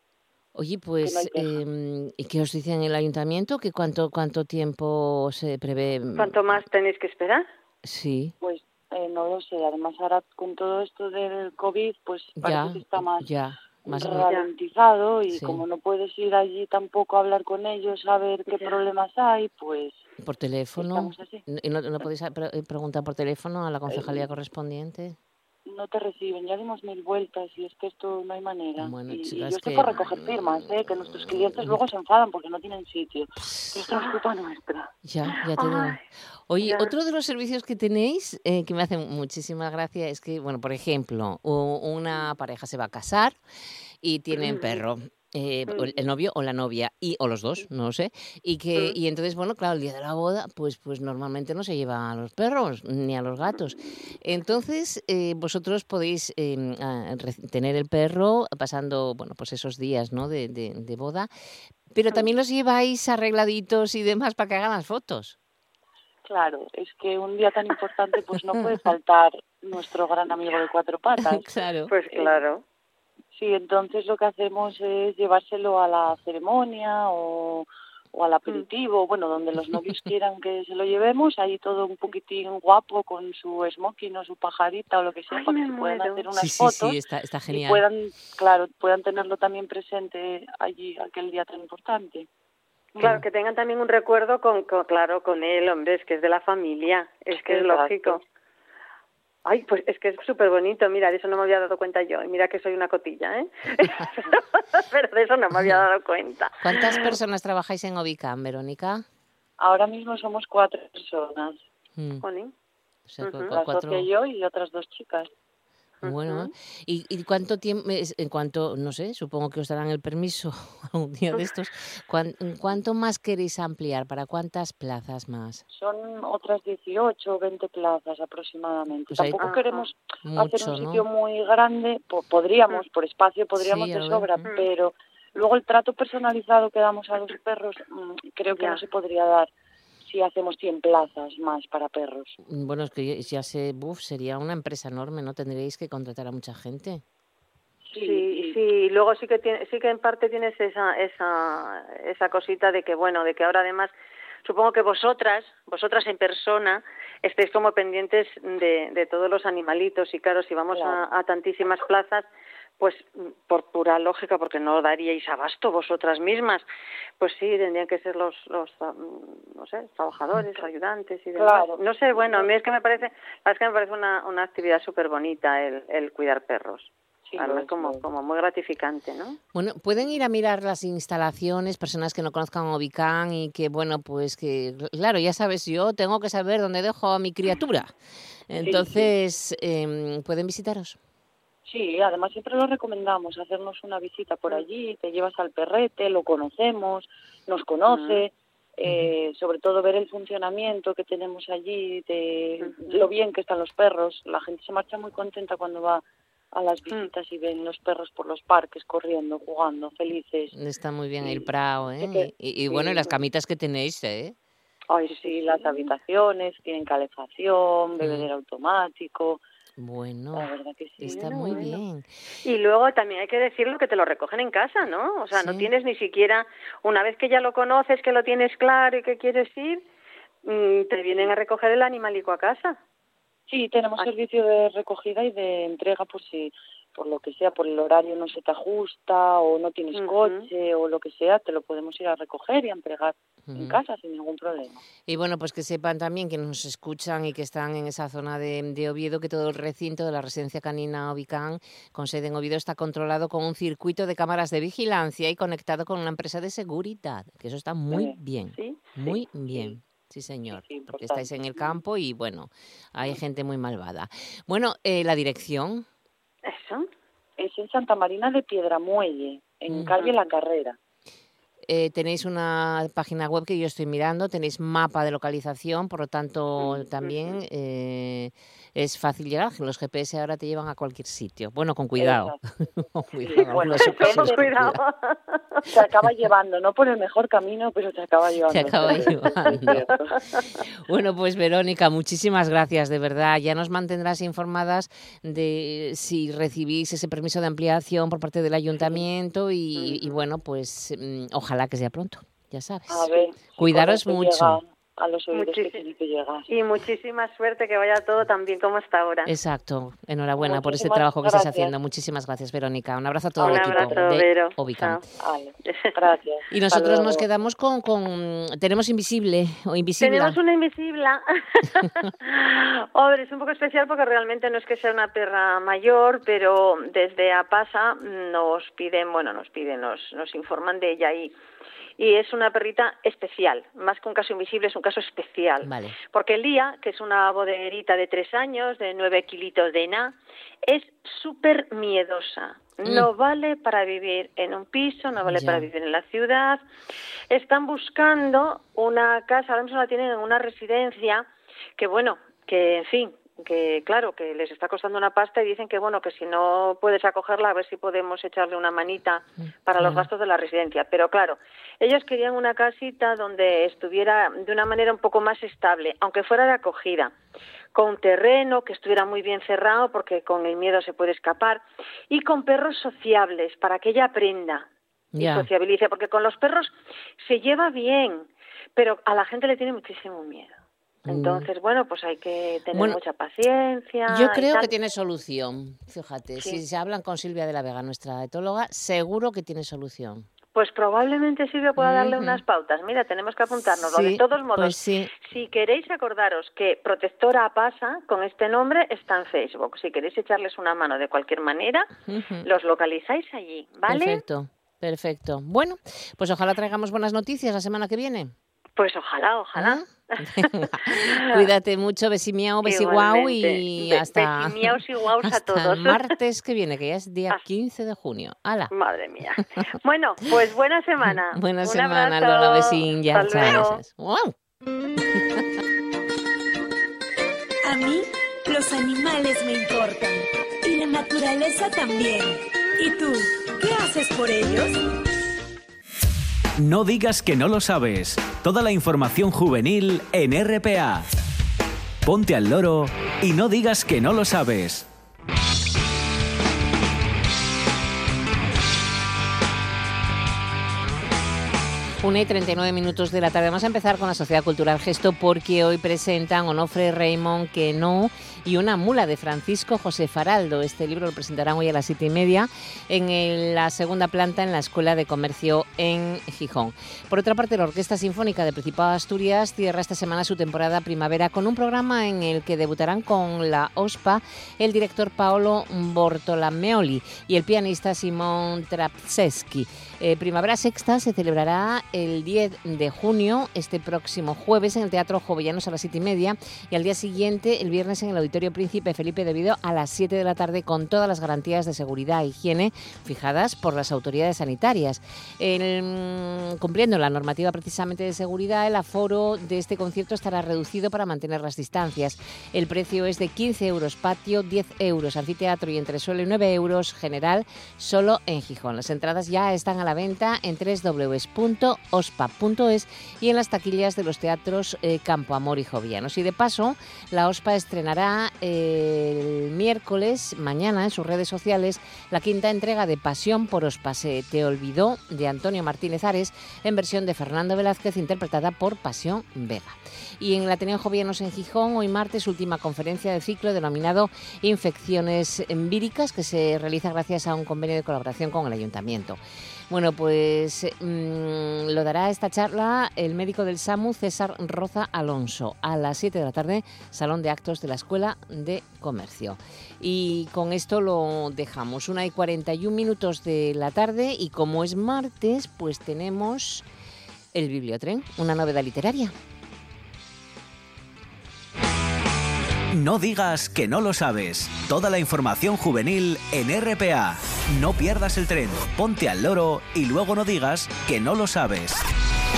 B: Oye, pues, em, ¿y qué os dice en el ayuntamiento? ¿Que cuánto, ¿Cuánto tiempo se prevé? mm,
F: ¿Cuánto más tenéis que esperar?
B: Sí,
G: pues eh, no lo sé. Además ahora con todo esto del COVID, pues parece
B: ya,
G: que está más
B: ya. Más
G: ralentizado y
B: Sí.
G: como no puedes ir allí tampoco a hablar con ellos, a ver qué problemas hay, pues
B: por teléfono. ¿Y no, no podéis a- pre- eh, preguntar por teléfono a la concejalía
G: Eh,
B: correspondiente?
G: No te reciben, ya dimos mil vueltas y es que esto no hay manera.
B: Bueno,
G: y, y yo estoy
B: que-
G: por recoger firmas, ¿eh? que nuestros clientes luego se enfadan porque no tienen sitio. Esto es culpa nuestra.
B: Ya, ya te digo. Oye,
F: ya.
B: otro de los servicios que tenéis eh, que me hace muchísima gracia es que, bueno, por ejemplo, una pareja se va a casar y tienen
F: Mm.
B: perro. Eh,
F: Mm.
B: el novio o la novia y o los dos no lo sé y que
F: Mm.
B: y entonces bueno claro el día de la boda pues pues normalmente no se lleva a los perros ni a los gatos entonces eh, vosotros podéis eh, re- tener el perro pasando bueno pues esos días no de, de- de boda pero también los lleváis arregladitos y demás para que hagan las fotos
G: Claro, es que un día tan importante pues no puede *laughs* faltar nuestro gran amigo de cuatro *laughs* patas.
B: claro
F: Pues claro.
G: Sí, entonces lo que hacemos es llevárselo a la ceremonia o, o al aperitivo, bueno, donde los novios *laughs* quieran que se lo llevemos, ahí todo un poquitín guapo con su smoking o su pajarita o lo que sea,
F: Ay,
G: para que se puedan hacer unas
B: sí sí
G: fotos
B: sí está está
G: y
B: genial
G: puedan, claro, puedan tenerlo también presente allí aquel día tan importante.
F: Claro, que tengan también un recuerdo con, con- claro, con él, hombre, es que es de la familia, es que es lógico. Ay, pues es que es súper bonito, mira, de eso no me había dado cuenta yo, y mira que soy una cotilla, ¿eh? *laughs* *laughs* Pero de eso no me había dado cuenta.
B: ¿Cuántas personas trabajáis en Obicam, Verónica?
G: Ahora mismo somos cuatro personas,
B: Mm, o sea, cuatro.
G: socia y yo y otras dos chicas.
B: Bueno. ¿y, y cuánto tiempo, es- en cuanto, no sé, supongo que os darán el permiso *laughs* algún día de estos, cuán- ¿cuánto más queréis ampliar? ¿Para cuántas plazas más?
G: Son otras 18 o 20 plazas aproximadamente.
B: Pues
G: Tampoco queremos hacer un
B: ¿no?
G: sito muy grande, po- podríamos, por espacio podríamos
B: Sí,
G: de
B: ver,
G: sobra,
B: mm.
G: pero luego el trato personalizado que damos a los perros mm, creo que
F: Ya.
G: no se podría dar si hacemos 100 plazas más para perros.
B: Bueno, es que ya- sé, buf, sería una empresa enorme, ¿no? Tendríais que contratar a mucha gente.
F: Sí, sí, y luego sí que tiene, sí que en parte tienes esa, esa, esa cosita de que bueno, de que ahora además supongo que vosotras, vosotras en persona, estéis como pendientes de, de todos los animalitos y claro, si vamos
G: Claro.
F: a, a tantísimas plazas, pues por pura lógica, porque no daríais abasto vosotras mismas, pues sí, tendrían que ser los, los no sé, trabajadores, ayudantes y demás.
G: Claro.
F: No sé, bueno, a mí es que me parece, es que me parece una, una actividad súper bonita el, el cuidar perros.
G: Sí,
F: Además,
G: es,
F: como, como muy gratificante, ¿no?
B: Bueno, pueden ir a mirar las instalaciones, personas que no conozcan Obicam y que, bueno, pues que, claro, ya sabes, yo tengo que saber dónde dejo a mi criatura. Entonces, em, ¿pueden visitaros?
G: Sí, además siempre lo recomendamos, hacernos una visita por
F: Mm.
G: allí, te llevas al perrete, lo conocemos, nos conoce, eh, sobre todo ver el funcionamiento que tenemos allí, de lo bien que están los perros. La gente se marcha muy contenta cuando va a las
F: Mm.
G: visitas y ven los perros por los parques corriendo, jugando, felices.
B: Está muy bien el prao, ¿eh? Y, y bueno, y las camitas que tenéis, ¿eh?
G: Ay, sí, las habitaciones tienen calefacción,
B: Mm.
G: bebedero automático,
B: Bueno,
G: la verdad que sí.
B: está
F: bueno,
B: muy
F: bueno.
B: bien.
F: Y luego también hay que decirlo que te lo recogen en casa, ¿no? O sea, no tienes ni siquiera, una vez que ya lo conoces, que lo tienes claro y que quieres ir, mm, te vienen a recoger el animalico a casa.
G: Sí, tenemos servicio de recogida y de entrega por si, por lo que sea, por el horario no se te ajusta o no tienes coche o lo que sea, te lo podemos ir a recoger y a entregar en casa sin ningún problema.
B: Y bueno, pues que sepan también que nos escuchan y que están en esa zona de, de Oviedo, que todo el recinto de la residencia canina Ovicán, con sede en Oviedo, está controlado con un circuito de cámaras de vigilancia y conectado con una empresa de seguridad, que eso está muy
G: Sí.
B: bien,
F: ¿Sí?
B: muy bien. Sí, señor,
G: sí,
B: porque estáis en el campo y bueno, hay gente muy malvada. Bueno, eh, la dirección,
F: Eso.
G: Es en Santa Marina de Piedramuelle, en
B: Ujú.
G: calle La Carrera.
B: Eh, tenéis una página web que yo estoy mirando, tenéis mapa de localización, por lo tanto también eh, es fácil llegar. Los GPS ahora te llevan a cualquier sitio. Bueno, con cuidado. con cuidado.
G: bueno,
F: cuidado. *laughs*
G: Se acaba llevando, no por el mejor camino, pero se acaba *laughs* llevando.
B: Se acaba llevando. *laughs* Bueno, pues Verónica, muchísimas gracias, de verdad. Ya nos mantendrás informadas de si recibís ese permiso de ampliación por parte del ayuntamiento y, y bueno, pues mm, ojalá que sea pronto, ya sabes.
G: A ver,
B: Cuidaros mucho.
G: llega A los oídos que
F: Muchísimo.
G: tiene que llegar.
F: Y muchísima suerte que vaya todo tan bien como hasta ahora.
B: Exacto. Enhorabuena por este trabajo que estás haciendo. Muchísimas gracias, Verónica. Un abrazo a todo
F: Un
B: el equipo
F: abrazo,
B: de
F: Vero.
B: Obicam.
F: Chao.
G: Vale, *laughs* gracias.
B: Y nosotros nos quedamos con, con... Tenemos Invisible o Invisible.
F: Tenemos una invisible. *laughs* Hombre, es un poco especial porque realmente no es que sea una perra mayor, pero desde APASA nos piden, bueno, nos piden, nos, nos informan de ella y, y es una perrita especial. Más que un caso invisible, es un caso especial.
B: Vale.
F: Porque Lía, que es una bodeguerita de tres años, de nueve kilitos de na, es súper miedosa. No vale para vivir en un piso, no vale
B: Ya.
F: para vivir en la ciudad. Están buscando una casa, ahora mismo la tienen en una residencia, que bueno, que en fin, que claro, que les está costando una pasta y dicen que bueno, que si no puedes acogerla, a ver si podemos echarle una manita para los gastos de la residencia. Pero claro, ellos querían una casita donde estuviera de una manera un poco más estable, aunque fuera de acogida, con terreno que estuviera muy bien cerrado porque con el miedo se puede escapar y con perros sociables para que ella aprenda y sociabilice, porque con los perros se lleva bien, pero a la gente le tiene muchísimo miedo. Entonces, bueno, pues hay que tener
B: Mm. Bueno,
F: mucha paciencia.
B: Yo creo que tiene solución. Fíjate,
F: Sí.
B: si se hablan con Silvia de la Vega, nuestra etóloga, seguro que tiene solución.
F: Pues probablemente Silvia pueda darle unas pautas. Mira, tenemos que apuntarnos.
B: Sí,
F: de todos modos,
B: pues sí.
F: si queréis acordaros que Protectora Pasa, con este nombre, está en Facebook. Si queréis echarles una mano de cualquier manera, los localizáis allí, ¿vale?
B: Perfecto, perfecto. Bueno, pues ojalá traigamos buenas noticias la semana que viene.
F: Pues ojalá, ojalá.
B: ¿Ah? Venga. Cuídate mucho, besimiao, *laughs* besiguau y hasta,
F: a todos.
B: martes que viene, que ya es día
F: Hasta-
B: 15 de junio. ¡Hala!
F: Madre mía. *laughs* Bueno, pues buena semana. *laughs*
B: Buena
F: Un
B: semana,
F: abrazo.
B: Lola Besín. Ya, chao. ¡Guau!
H: A mí, los animales me importan. Y la naturaleza también. ¿Y tú, qué haces por ellos?
A: No digas que no lo sabes. Toda la información juvenil en RPA. Ponte al loro y no digas que no lo sabes.
B: Una y 39 minutos de la tarde. Vamos a empezar con la Sociedad Cultural Gesto porque hoy presentan Onofre Raymond Que no y una mula de Francisco José Faraldo. Este libro lo presentarán hoy a las siete y media en la segunda planta en la Escuela de Comercio en Gijón. Por otra parte, la Orquesta Sinfónica de Principado de Asturias cierra esta semana su temporada primavera con un programa en el que debutarán con la OSPA el director Paolo Bortolameoli y el pianista Simón Trapseski. Eh, primavera Sexta se celebrará el 10 de junio, este próximo jueves, en el Teatro Jovellanos a las 7 y media y al día siguiente, el viernes, en el Auditorio Príncipe Felipe de Vido a las 7 de la tarde con todas las garantías de seguridad e higiene fijadas por las autoridades sanitarias. El, mm, cumpliendo la normativa precisamente de seguridad, el aforo de este concierto estará reducido para mantener las distancias. El precio es de 15 euros patio, 10 euros anfiteatro y entresuelo y 9 euros general solo en Gijón. Las entradas ya están a la venta en www.ospa.es y en las taquillas de los teatros eh, Campo Amor y Jovianos. Y de paso, la OSPA estrenará eh, el miércoles, mañana, en sus redes sociales, la quinta entrega de Pasión por OSPA. Se te olvidó de Antonio Martínez Ares en versión de Fernando Velázquez, interpretada por Pasión Vega. Y en el Ateneo Jovianos en Gijón, hoy martes, última conferencia de ciclo denominado Infecciones Víricas, que se realiza gracias a un convenio de colaboración con el Ayuntamiento. Bueno, pues mm, lo dará esta charla el médico del SAMU, César Roza Alonso, a las 7 de la tarde, Salón de Actos de la Escuela de Comercio. Y con esto lo dejamos, una y 41 minutos de la tarde, y como es martes, pues tenemos el Bibliotren, una novedad literaria.
A: No digas que no lo sabes. Toda la información juvenil en RPA. No pierdas el tren, ponte al loro y luego no digas que no lo sabes.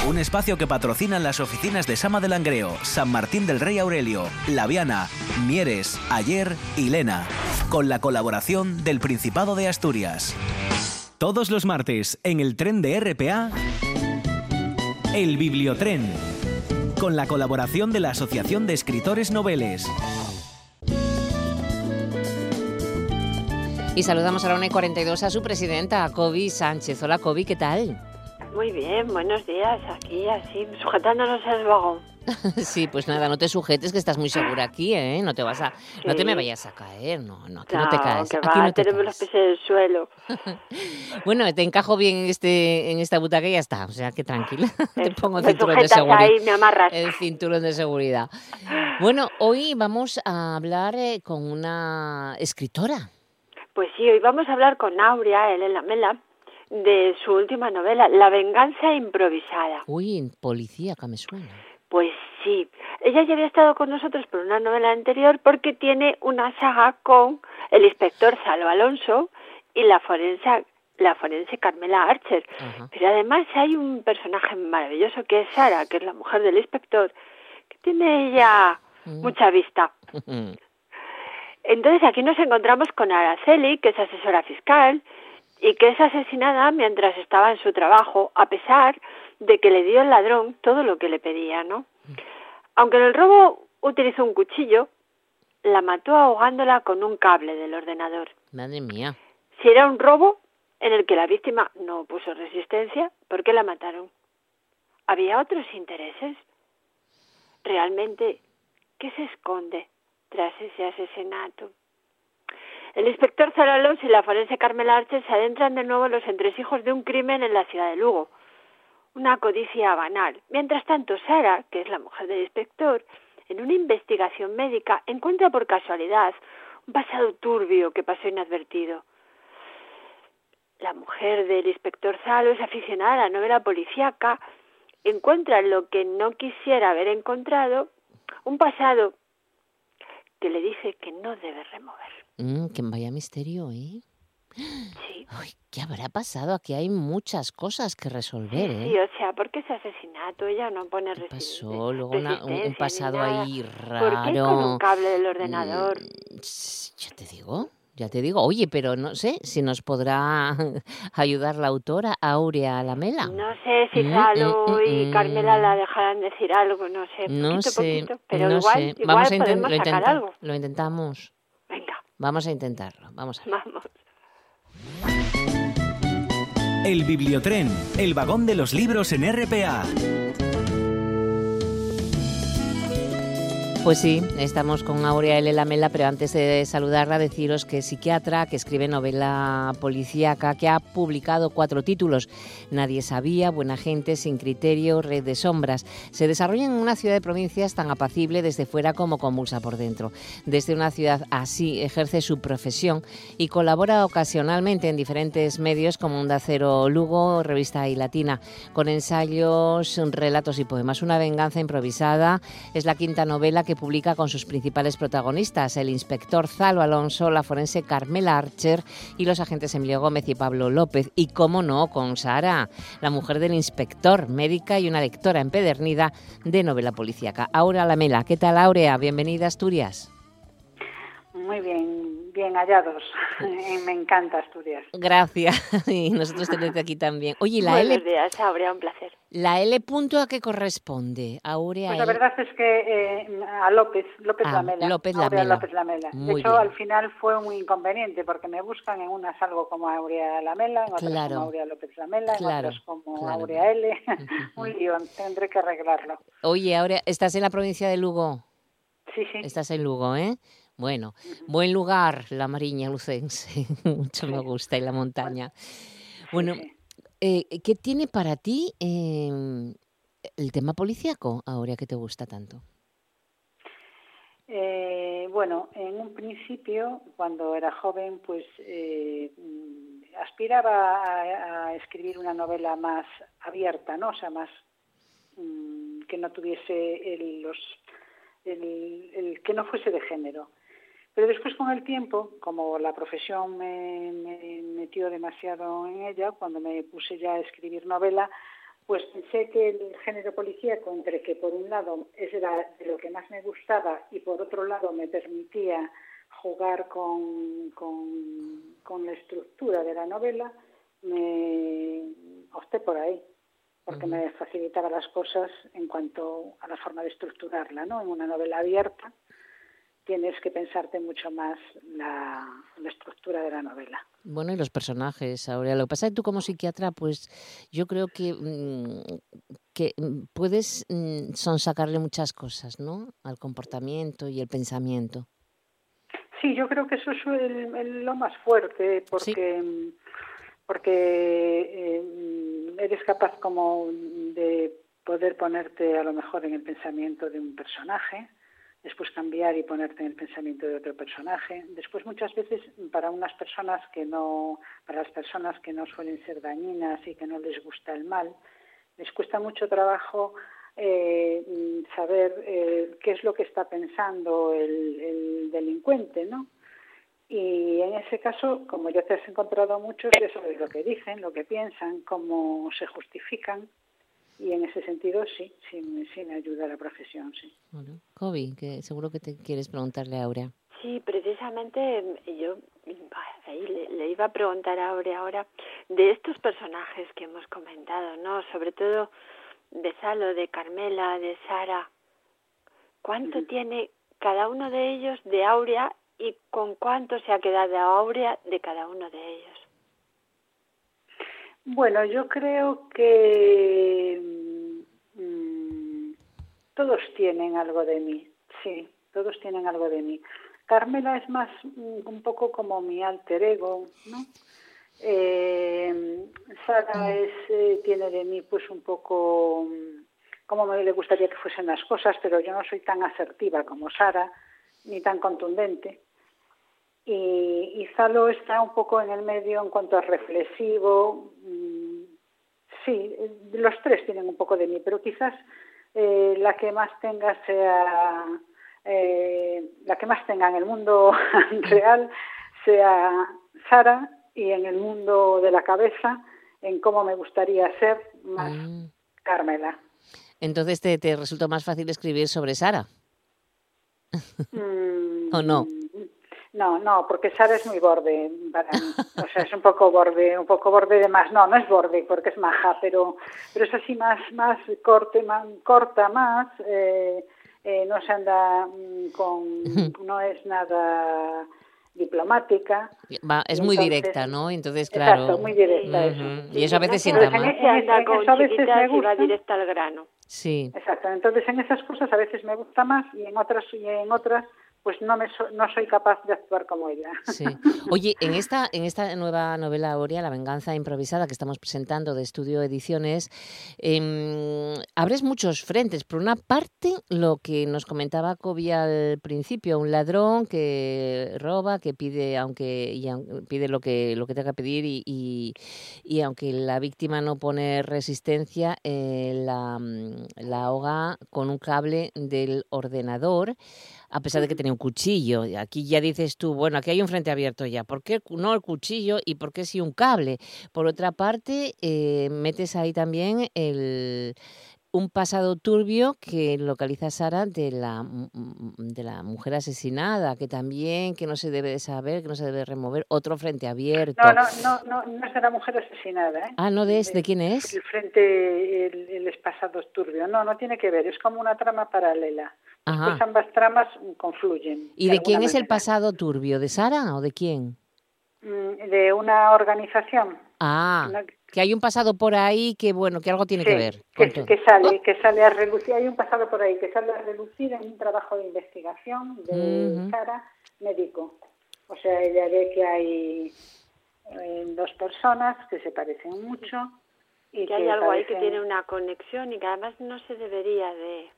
A: Un espacio que patrocinan las oficinas de Sama del Langreo, San Martín del Rey Aurelio, Laviana, Mieres, Ayer y Lena, con la colaboración del Principado de Asturias. Todos los martes en el tren de RPA, el Bibliotren, con la colaboración de la Asociación de Escritores Noveles.
B: Y saludamos a la 1 y 42 a su presidenta, a Kobe Sánchez. Hola, Kobe, ¿qué tal?
I: Muy bien, buenos días. Aquí, así, sujetándonos el vagón. *laughs*
B: sí, pues nada, no te sujetes, que estás muy segura aquí, ¿eh? No te vas a, no te me vayas a caer, no, no, aquí no, te caes.
I: Que
B: aquí
I: va,
B: no te
I: tenemos los pies en el suelo. *laughs*
B: bueno, te encajo bien en este, en esta butaca y ya está, o sea que tranquila. *laughs* te pongo
I: me
B: cinturón de seguridad.
I: ahí, me amarras.
B: El cinturón de seguridad. Bueno, hoy vamos a hablar eh, con una escritora.
I: Pues sí, hoy vamos a hablar con Aurea Elena Mela de su última novela, La venganza improvisada.
B: Uy, policía, que me suena.
I: Pues sí, ella ya había estado con nosotros por una novela anterior porque tiene una saga con el inspector Salo Alonso y la forense, la forense Carmela Archer.
B: Ajá.
I: Pero además hay un personaje maravilloso que es Sara, que es la mujer del inspector, que tiene ella
B: Mm.
I: mucha vista. *laughs* Entonces aquí nos encontramos con Araceli, que es asesora fiscal y que es asesinada mientras estaba en su trabajo, a pesar de que le dio el ladrón todo lo que le pedía, ¿no? Aunque en el robo utilizó un cuchillo, la mató ahogándola con un cable del ordenador.
B: Madre mía.
I: Si era un robo en el que la víctima no puso resistencia, ¿por qué la mataron? ¿Había otros intereses? ¿Realmente qué se esconde tras ese asesinato? El inspector Zara Alonso y la forense Carmela Archer se adentran de nuevo en los entresijos de un crimen en la ciudad de Lugo. Una codicia banal. Mientras tanto, Sara, que es la mujer del inspector, en una investigación médica encuentra por casualidad un pasado turbio que pasó inadvertido. La mujer del inspector Zalo aficionada a la novela policíaca, encuentra lo que no quisiera haber encontrado, un pasado que le dice que no debe remover.
B: Mm, que vaya misterio, ¿eh?
I: Sí.
B: Uy, ¿qué habrá pasado? Aquí hay muchas cosas que resolver, ¿eh?
I: Sí, o sea, ¿por qué ese asesinato? Ella no pone
B: ¿Qué pasó? Luego una- un, pasado ahí
I: ¿Por
B: raro.
I: qué con un cable del ordenador?
B: Mm, Ya te digo, ya te digo. Oye, pero no sé si nos podrá *laughs* ayudar la autora Aurea Lamela.
I: No sé si
B: Mm,
I: Salo
B: mm, mm,
I: y
B: mm.
I: Carmela la dejarán decir algo, no sé,
B: No
I: poquito,
B: sé,
I: poquito, pero
B: no
I: igual,
B: sé.
I: igual
B: Vamos a inten-
I: podemos
B: lo, intenta-
I: algo.
B: lo intentamos.
I: Venga,
B: Vamos a intentarlo. Vamos a ver.
I: vamos.
A: El Bibliotren, el vagón de los libros en RPA.
B: Pues sí, estamos con Aurea L. Lamela, pero antes de saludarla, deciros que es psiquiatra, que escribe novela policíaca, que ha publicado cuatro títulos. Nadie sabía, Buena gente, Sin criterio, Red de sombras. Se desarrolla en una ciudad de provincias tan apacible desde fuera como convulsa por dentro. Desde una ciudad así ejerce su profesión y colabora ocasionalmente en diferentes medios como Onda Cero Lugo, Revista y Latina, con ensayos, relatos y poemas. Una venganza improvisada es la quinta novela que publica con sus principales protagonistas, el inspector Zalo Alonso, la forense Carmela Archer y los agentes Emilio Gómez y Pablo López. Y cómo no, con Sara, la mujer del inspector, médica y una lectora empedernida de novela policíaca. Aura Lamela, ¿qué tal Aurea? Bienvenida a Asturias.
J: Muy bien, bien hallados. *laughs* Me encanta Asturias.
B: Gracias. *laughs* Y nosotros tenerte aquí también. Oye, la
I: Buenos
B: L,
I: días, Aurea, un placer.
B: la L punto a qué corresponde? Aurea
J: Pues la
B: L.
J: verdad es que eh, a López, López
B: Ah,
J: Lamela.
B: López Lamela.
J: López Lamela.
B: Muy
J: de hecho,
B: bien.
J: al final fue un inconveniente porque me buscan en unas algo como Aurea Lamela, en otras
B: Claro.
J: como Aurea López Lamela,
B: Claro,
J: en otras como
B: claro.
J: Aurea L. *laughs* Un lío, tendré que arreglarlo.
B: Oye, Aurea, ¿estás en la provincia de Lugo?
J: Sí, sí.
B: Estás en Lugo, ¿eh? Bueno, buen lugar, la Mariña Lucense. *laughs* Mucho me gusta y la montaña. Bueno, eh, ¿qué tiene para ti eh, el tema policíaco, Aurea, que te gusta tanto?
J: Eh, bueno, en un principio, cuando era joven, pues eh, aspiraba a, escribir una novela más abierta, ¿no? O sea, más mm, que no tuviese el, los, el- que no fuese de género. Pero después con el tiempo, como la profesión me, me metió demasiado en ella, cuando me puse ya a escribir novela, pues pensé que el género policíaco, entre que por un lado era de lo que más me gustaba y por otro lado me permitía jugar con, con, la estructura de la novela, me opté por ahí, porque me facilitaba las cosas en cuanto a la forma de estructurarla, ¿no? En una novela abierta tienes que pensarte mucho más la, estructura de la novela.
B: Bueno, y los personajes, Aurea. Lo que pasa es que tú como psiquiatra, pues yo creo que, mm, que mm, puedes mm, sonsacarle muchas cosas, ¿no? Al comportamiento y el pensamiento.
J: Sí, yo creo que eso es lo más fuerte, porque, porque eh, eres capaz como de poder ponerte a lo mejor en el pensamiento de un personaje, después cambiar y ponerte en el pensamiento de otro personaje. Después muchas veces para unas personas que no, para las personas que no suelen ser dañinas y que no les gusta el mal, les cuesta mucho trabajo eh, saber eh, qué es lo que está pensando el, delincuente, ¿no? Y en ese caso, como ya te has encontrado muchos, ya sabes lo que dicen, lo que piensan, cómo se justifican, y en ese sentido sí, sí, me ayuda la profesión, sí.
B: Bueno, Kobe, que seguro que te quieres preguntarle a Aurea.
I: Sí, precisamente yo le, le, iba a preguntar a Aurea ahora de estos personajes que hemos comentado, ¿no? Sobre todo de Salo, de Carmela, de Sara, ¿cuánto tiene cada uno de ellos de Aurea y con cuánto se ha quedado Aurea de cada uno de ellos?
J: Bueno, yo creo que mm, todos tienen algo de mí, sí, todos tienen algo de mí. Carmela es más mm, un poco como mi alter ego, ¿no? Eh, Sara mm. es, eh, tiene de mí pues un poco como me le gustaría que fuesen las cosas, pero yo no soy tan asertiva como Sara, ni tan contundente. Y, y Zalo está un poco en el medio en cuanto a reflexivo. Mm, sí, los tres tienen un poco de mí, pero quizás eh, la que más tenga sea eh, la que más tenga en el mundo *laughs* real sea Sara y en el mundo de la cabeza, en cómo me gustaría ser más mm. Carmela.
B: Entonces, ¿te, ¿te, resultó más fácil escribir sobre Sara? Mm, *laughs* ¿O no?
J: No, no, porque Sara es muy borde para mí. O sea, es un poco borde, un poco borde de más. No, no es borde porque es maja, pero, pero es así más, más corte, más, corta más. Eh, eh, no se anda mm, con, no es nada diplomática.
B: es muy directa, ¿no? Entonces, claro.
J: Exacto, muy directa
B: Y eso a veces sienta
I: mal. a veces me gusta. directa al grano.
B: Sí.
J: Exacto. Entonces, en esas cosas a veces me gusta más y en otras y en otras pues no me no soy capaz de actuar como ella.
B: Oye, en esta en esta nueva novela Aurea, La venganza improvisada que estamos presentando de Estudio Ediciones, eh, abres muchos frentes. Por una parte, lo que nos comentaba Kobe al principio, un ladrón que roba, que pide aunque y, pide lo que lo que tenga que pedir y, y, aunque la víctima no pone resistencia, eh, la, la ahoga con un cable del ordenador a pesar de que tenía un cuchillo. Aquí ya dices tú, bueno, aquí hay un frente abierto ya. ¿Por qué no el cuchillo y por qué sí un cable? Por otra parte, eh, metes ahí también el, un pasado turbio que localiza Sara de la, de la mujer asesinada, que también que no se debe de saber, que no se debe remover, otro frente abierto.
J: No, no, no, no, es de la mujer asesinada. ¿eh?
B: Ah, ¿no de, de quién es?
J: El frente, el, el pasado turbio. No, no tiene que ver, es como una trama paralela. Pues ambas tramas confluyen.
B: ¿Y de, quién es el pasado turbio? ¿De Sara o de quién?
J: Mm, de una organización.
B: Ah, que hay un pasado por ahí que bueno, que algo tiene que ver.
J: Que, sale, que sale a relucir, hay un pasado por ahí que sale a relucir en un trabajo de investigación de Sara, médico. O sea, ella ve que hay eh, dos personas que se parecen mucho.
I: Y que, hay algo ahí que tiene una conexión y que además no se debería de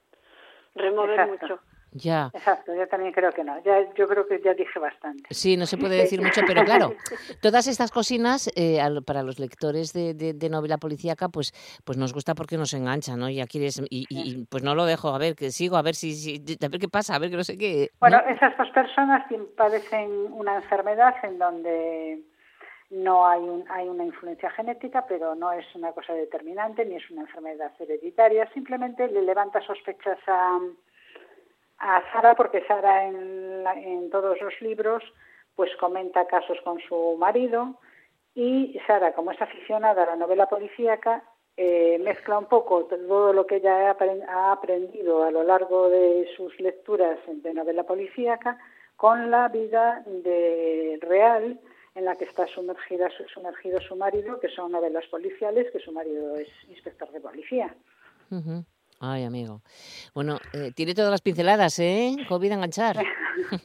I: remover mucho.
B: Ya.
J: Exacto, yo también creo que no. Ya, yo creo que ya dije bastante.
B: Sí, no se puede decir mucho, pero claro, *laughs* todas estas cocinas eh, para los lectores de, de, novela policíaca, pues, pues nos gusta porque nos engancha, ¿no? Ya quieres y, y, pues no lo dejo, a ver, que sigo, a ver si, si, a ver qué pasa, a ver que no sé qué.
J: Bueno, esas dos personas padecen una enfermedad en donde no hay, un, hay una influencia genética, pero no es una cosa determinante ni es una enfermedad hereditaria, simplemente le levanta sospechas a a Sara porque Sara en, en todos los libros pues comenta casos con su marido y Sara, como es aficionada a la novela policíaca, eh, mezcla un poco todo lo que ella ha aprendido a lo largo de sus lecturas de novela policíaca con la vida de real en la que está sumergida, sumergido su marido, que son novelas policiales, que su marido es inspector de policía.
B: Ay, amigo. Bueno, eh, tiene todas las pinceladas, ¿eh? COVID enganchar. *laughs*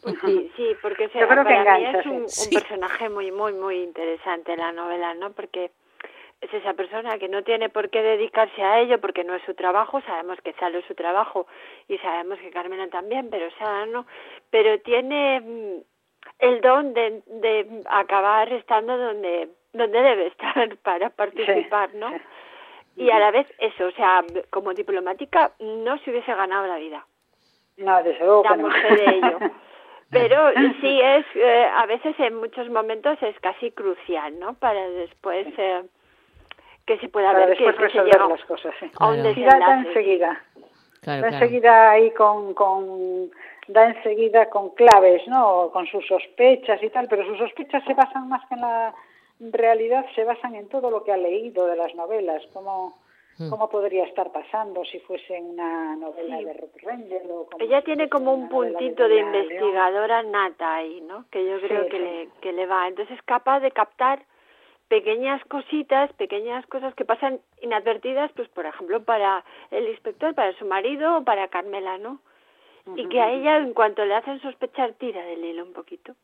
I: Pues sí, sí, porque para mí es un, personaje muy, muy, muy interesante en la novela, ¿no? Porque es esa persona que no tiene por qué dedicarse a ello porque no es su trabajo, sabemos que Salo es su trabajo y sabemos que Carmena también, pero Sara no, pero tiene mm, el don de, de acabar estando donde donde debe estar *laughs* para participar, ¿no? y a la vez eso, o sea, como diplomática no se hubiese ganado la vida.
J: No, desde luego
I: de ello. *laughs* Pero sí es, eh, a veces en muchos momentos es casi crucial, ¿no? Para después eh, que se pueda ver
J: que, resolver las cosas, sí. A un da enseguida. da enseguida ahí con, con da enseguida con claves, ¿no? Con sus sospechas y tal, pero sus sospechas se basan más que en la realidad se basan en todo lo que ha leído de las novelas, cómo, hmm. cómo podría estar pasando si fuese una novela de Ruth Rendell. O
I: Ella tiene como un puntito de, investigadora nata ahí, ¿no? Que yo creo que, Le, que le va. Entonces es capaz de captar pequeñas cositas, pequeñas cosas que pasan inadvertidas, pues por ejemplo para el inspector, para su marido o para Carmela, ¿no? Y que a ella en cuanto le hacen sospechar tira del hilo un poquito.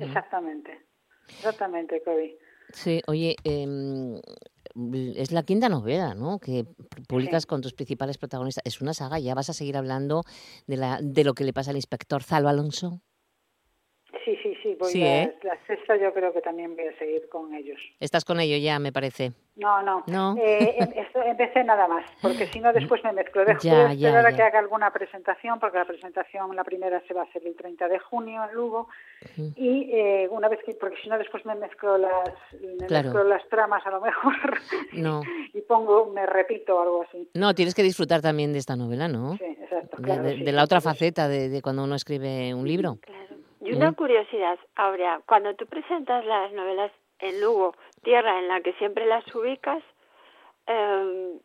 J: Exactamente. Exactamente, Kobe.
B: Sí, oye, em, es la quinta novela, ¿no? Que publicas con tus principales protagonistas. Es una saga, ¿ya vas a seguir hablando de, la, de lo que le pasa al inspector Zalo Alonso?
J: Sí, sí, sí, voy a, ¿eh? la sexta yo creo que también voy a seguir con ellos.
B: Estás con ellos ya, me parece.
J: No, no. ¿No? Eh, em, empecé nada más, porque si no después me mezclo. Dejo ya, esperar a que haga alguna presentación, porque la presentación, la primera se va a hacer el 30 de junio en Lugo, y eh, una vez que, porque si no después me mezclo las, me mezclo las tramas a lo mejor, no. *laughs* y pongo, me repito algo así.
B: No, tienes que disfrutar también de esta novela, ¿no?
J: Sí, exacto.
B: de, la otra faceta de, de, cuando uno escribe un libro.
I: Claro. Y una curiosidad, Aurea, cuando tú presentas las novelas en Lugo, tierra en la que siempre las ubicas, eh,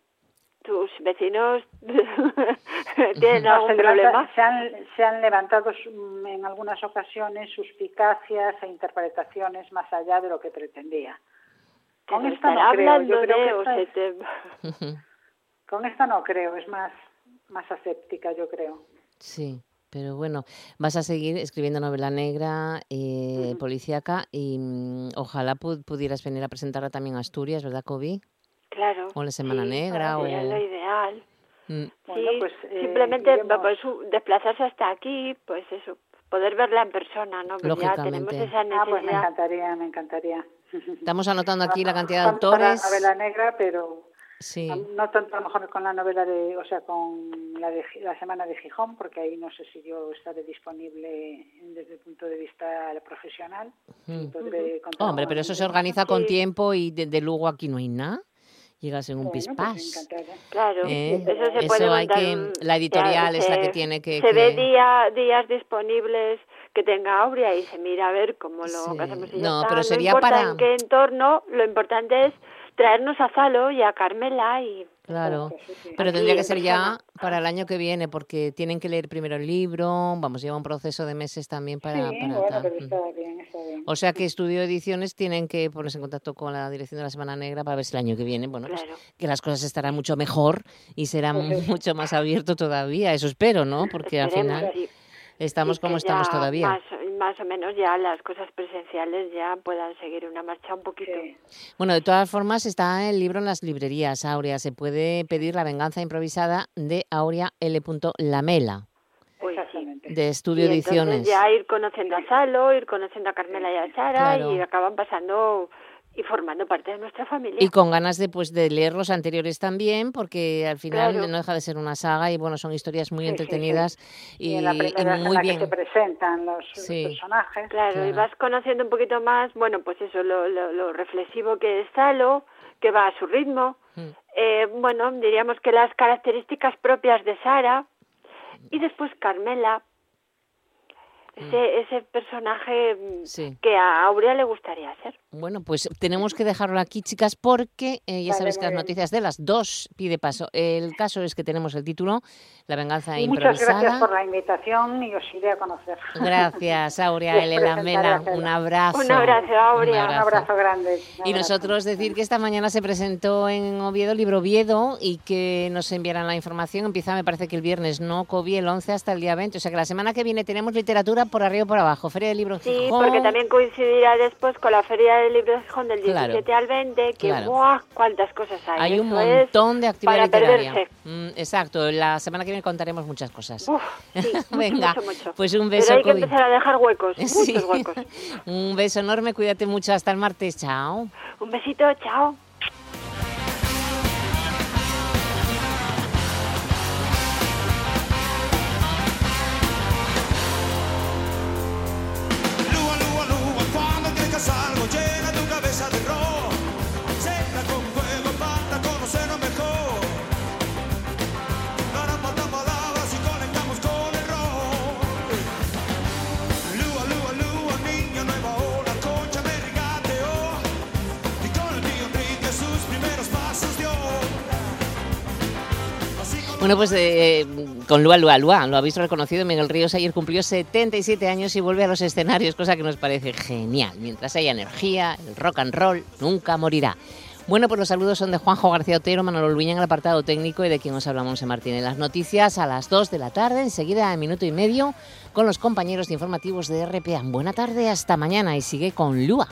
I: tus vecinos *laughs* tienen algún problema.
J: Se han, se han levantado en algunas ocasiones suspicacias e interpretaciones más allá de lo que pretendía.
I: Con esta no creo. Yo creo que *laughs*
J: Con esta no creo, es más, más aséptica, yo creo.
B: Sí. Pero bueno, vas a seguir escribiendo novela negra, eh, policíaca y mm, ojalá pudieras venir a presentarla también a Asturias, ¿verdad, Kobe?
I: Claro.
B: O la Semana Negra.
I: o... lo ideal. Mm. Sí, pues, eh, simplemente pues, desplazarse hasta aquí, pues eso, poder verla en persona, ¿no?
B: Pues ya tenemos
J: esa necesidad. Ah, pues me encantaría, me encantaría. *laughs*
B: Estamos anotando aquí la cantidad de autores.
J: novela negra, pero Sí. No tanto a lo mejor con la novela de, o sea, con la de la semana de Gijón, porque ahí no sé si yo estaré disponible desde el punto de vista profesional.
B: Hombre, pero eso se organiza con tiempo y desde luego aquí no hay nada. Llegas en un
I: pues
B: pispás.
I: claro, ¿Eh? eso se puede
B: hay que, la editorial es la que tiene que...
I: Se ve día, días disponibles que tenga Aurea y se mira a ver cómo lo hacemos. Y
B: no, pero sería para...
I: en qué entorno, lo importante es traernos a Zalo y a Carmela y
B: Claro, pero tendría que ser ya para el año que viene, porque tienen que leer primero el libro, vamos, lleva un proceso de meses también para...
J: Sí, bueno, pero está bien, está bien.
B: O sea que Estudio Ediciones tienen que ponerse en contacto con la dirección de la Semana Negra para ver si el año que viene, bueno, pues, que las cosas estarán mucho mejor y será mucho más abierto todavía, eso espero, ¿no? Porque al final estamos como estamos todavía.
I: más o menos ya las cosas presenciales ya puedan seguir una marcha un poquito.
B: Bueno, de todas formas está el libro en las librerías, Aurea. Se puede pedir La venganza improvisada de Aurea L. Lamela.
I: Pues
B: de Estudio
I: y
B: Ediciones.
I: Ya ir conociendo a Salo, ir conociendo a Carmela y a Sara
B: Claro.
I: y acaban pasando y formando parte de nuestra familia.
B: Y con ganas de, pues, de leer los anteriores también, porque al final
I: Claro.
B: no deja de ser una saga y bueno, son historias muy
J: Sí, sí, sí.
B: entretenidas
J: Y,
B: y,
J: en la
B: y
J: en
B: muy
J: la
B: bien.
J: que se presentan los, personajes.
I: Claro, y vas conociendo un poquito más, bueno, pues eso, lo, lo, lo reflexivo que es Salo, que va a su ritmo.
B: Mm.
I: Eh, bueno, diríamos que las características propias de Sara. Y después Carmela, ese, ese personaje mm,
B: Sí.
I: que a Aurea le gustaría ser.
B: Bueno, pues tenemos que dejarlo aquí, chicas, porque eh, ya
J: Vale,
B: sabéis que las noticias de las dos pide paso. El caso es que tenemos el título, La venganza
J: Y muchas
B: improvisada.
J: gracias por la invitación y os iré a conocer.
B: Gracias, Aurea *laughs* Elena
J: presentaré
B: Mela.
J: a Cela.
B: Un abrazo.
I: Un abrazo, Aurea.
J: Un abrazo grande. un
B: Y nosotros decir que esta mañana se presentó en Oviedo, libro Oviedo, y que nos enviarán la información. Empieza, me parece que el viernes, no Covi, el 11 hasta el día 20. O sea que la semana que viene tenemos literatura por arriba y por abajo. Feria del libro
I: Sí,
B: Gijón.
I: porque también coincidirá después con la Feria del Libro de Gijón del
B: Claro.
I: 17 al 20, que
B: Claro.
I: ¡buah! ¡Cuántas cosas hay!
B: Hay un montón de actividad
I: para
B: literaria.
I: perderse.
B: Mm, exacto, la semana que viene contaremos muchas cosas.
I: Uf, sí, *laughs*
B: Venga,
I: mucho, mucho.
B: pues un
I: Pero
B: beso,
I: hay que empezar a dejar huecos, *laughs*
B: Sí.
I: muchos huecos.
B: un beso enorme, cuídate mucho, hasta el martes, chao.
I: Un besito, chao.
B: Bueno, pues eh, con Lua Lua Lua, lo habéis reconocido, Miguel Ríos ayer cumplió 77 años y vuelve a los escenarios, cosa que nos parece genial. Mientras haya energía, el rock and roll nunca morirá. Bueno, pues los saludos son de Juanjo García Otero, Manolo Luña en el apartado técnico y de quien os hablamos en Martínez. Las noticias a las 2 de la tarde, enseguida a minuto y medio, con los compañeros de informativos de RPA. Buena tarde, hasta mañana y sigue con Lua.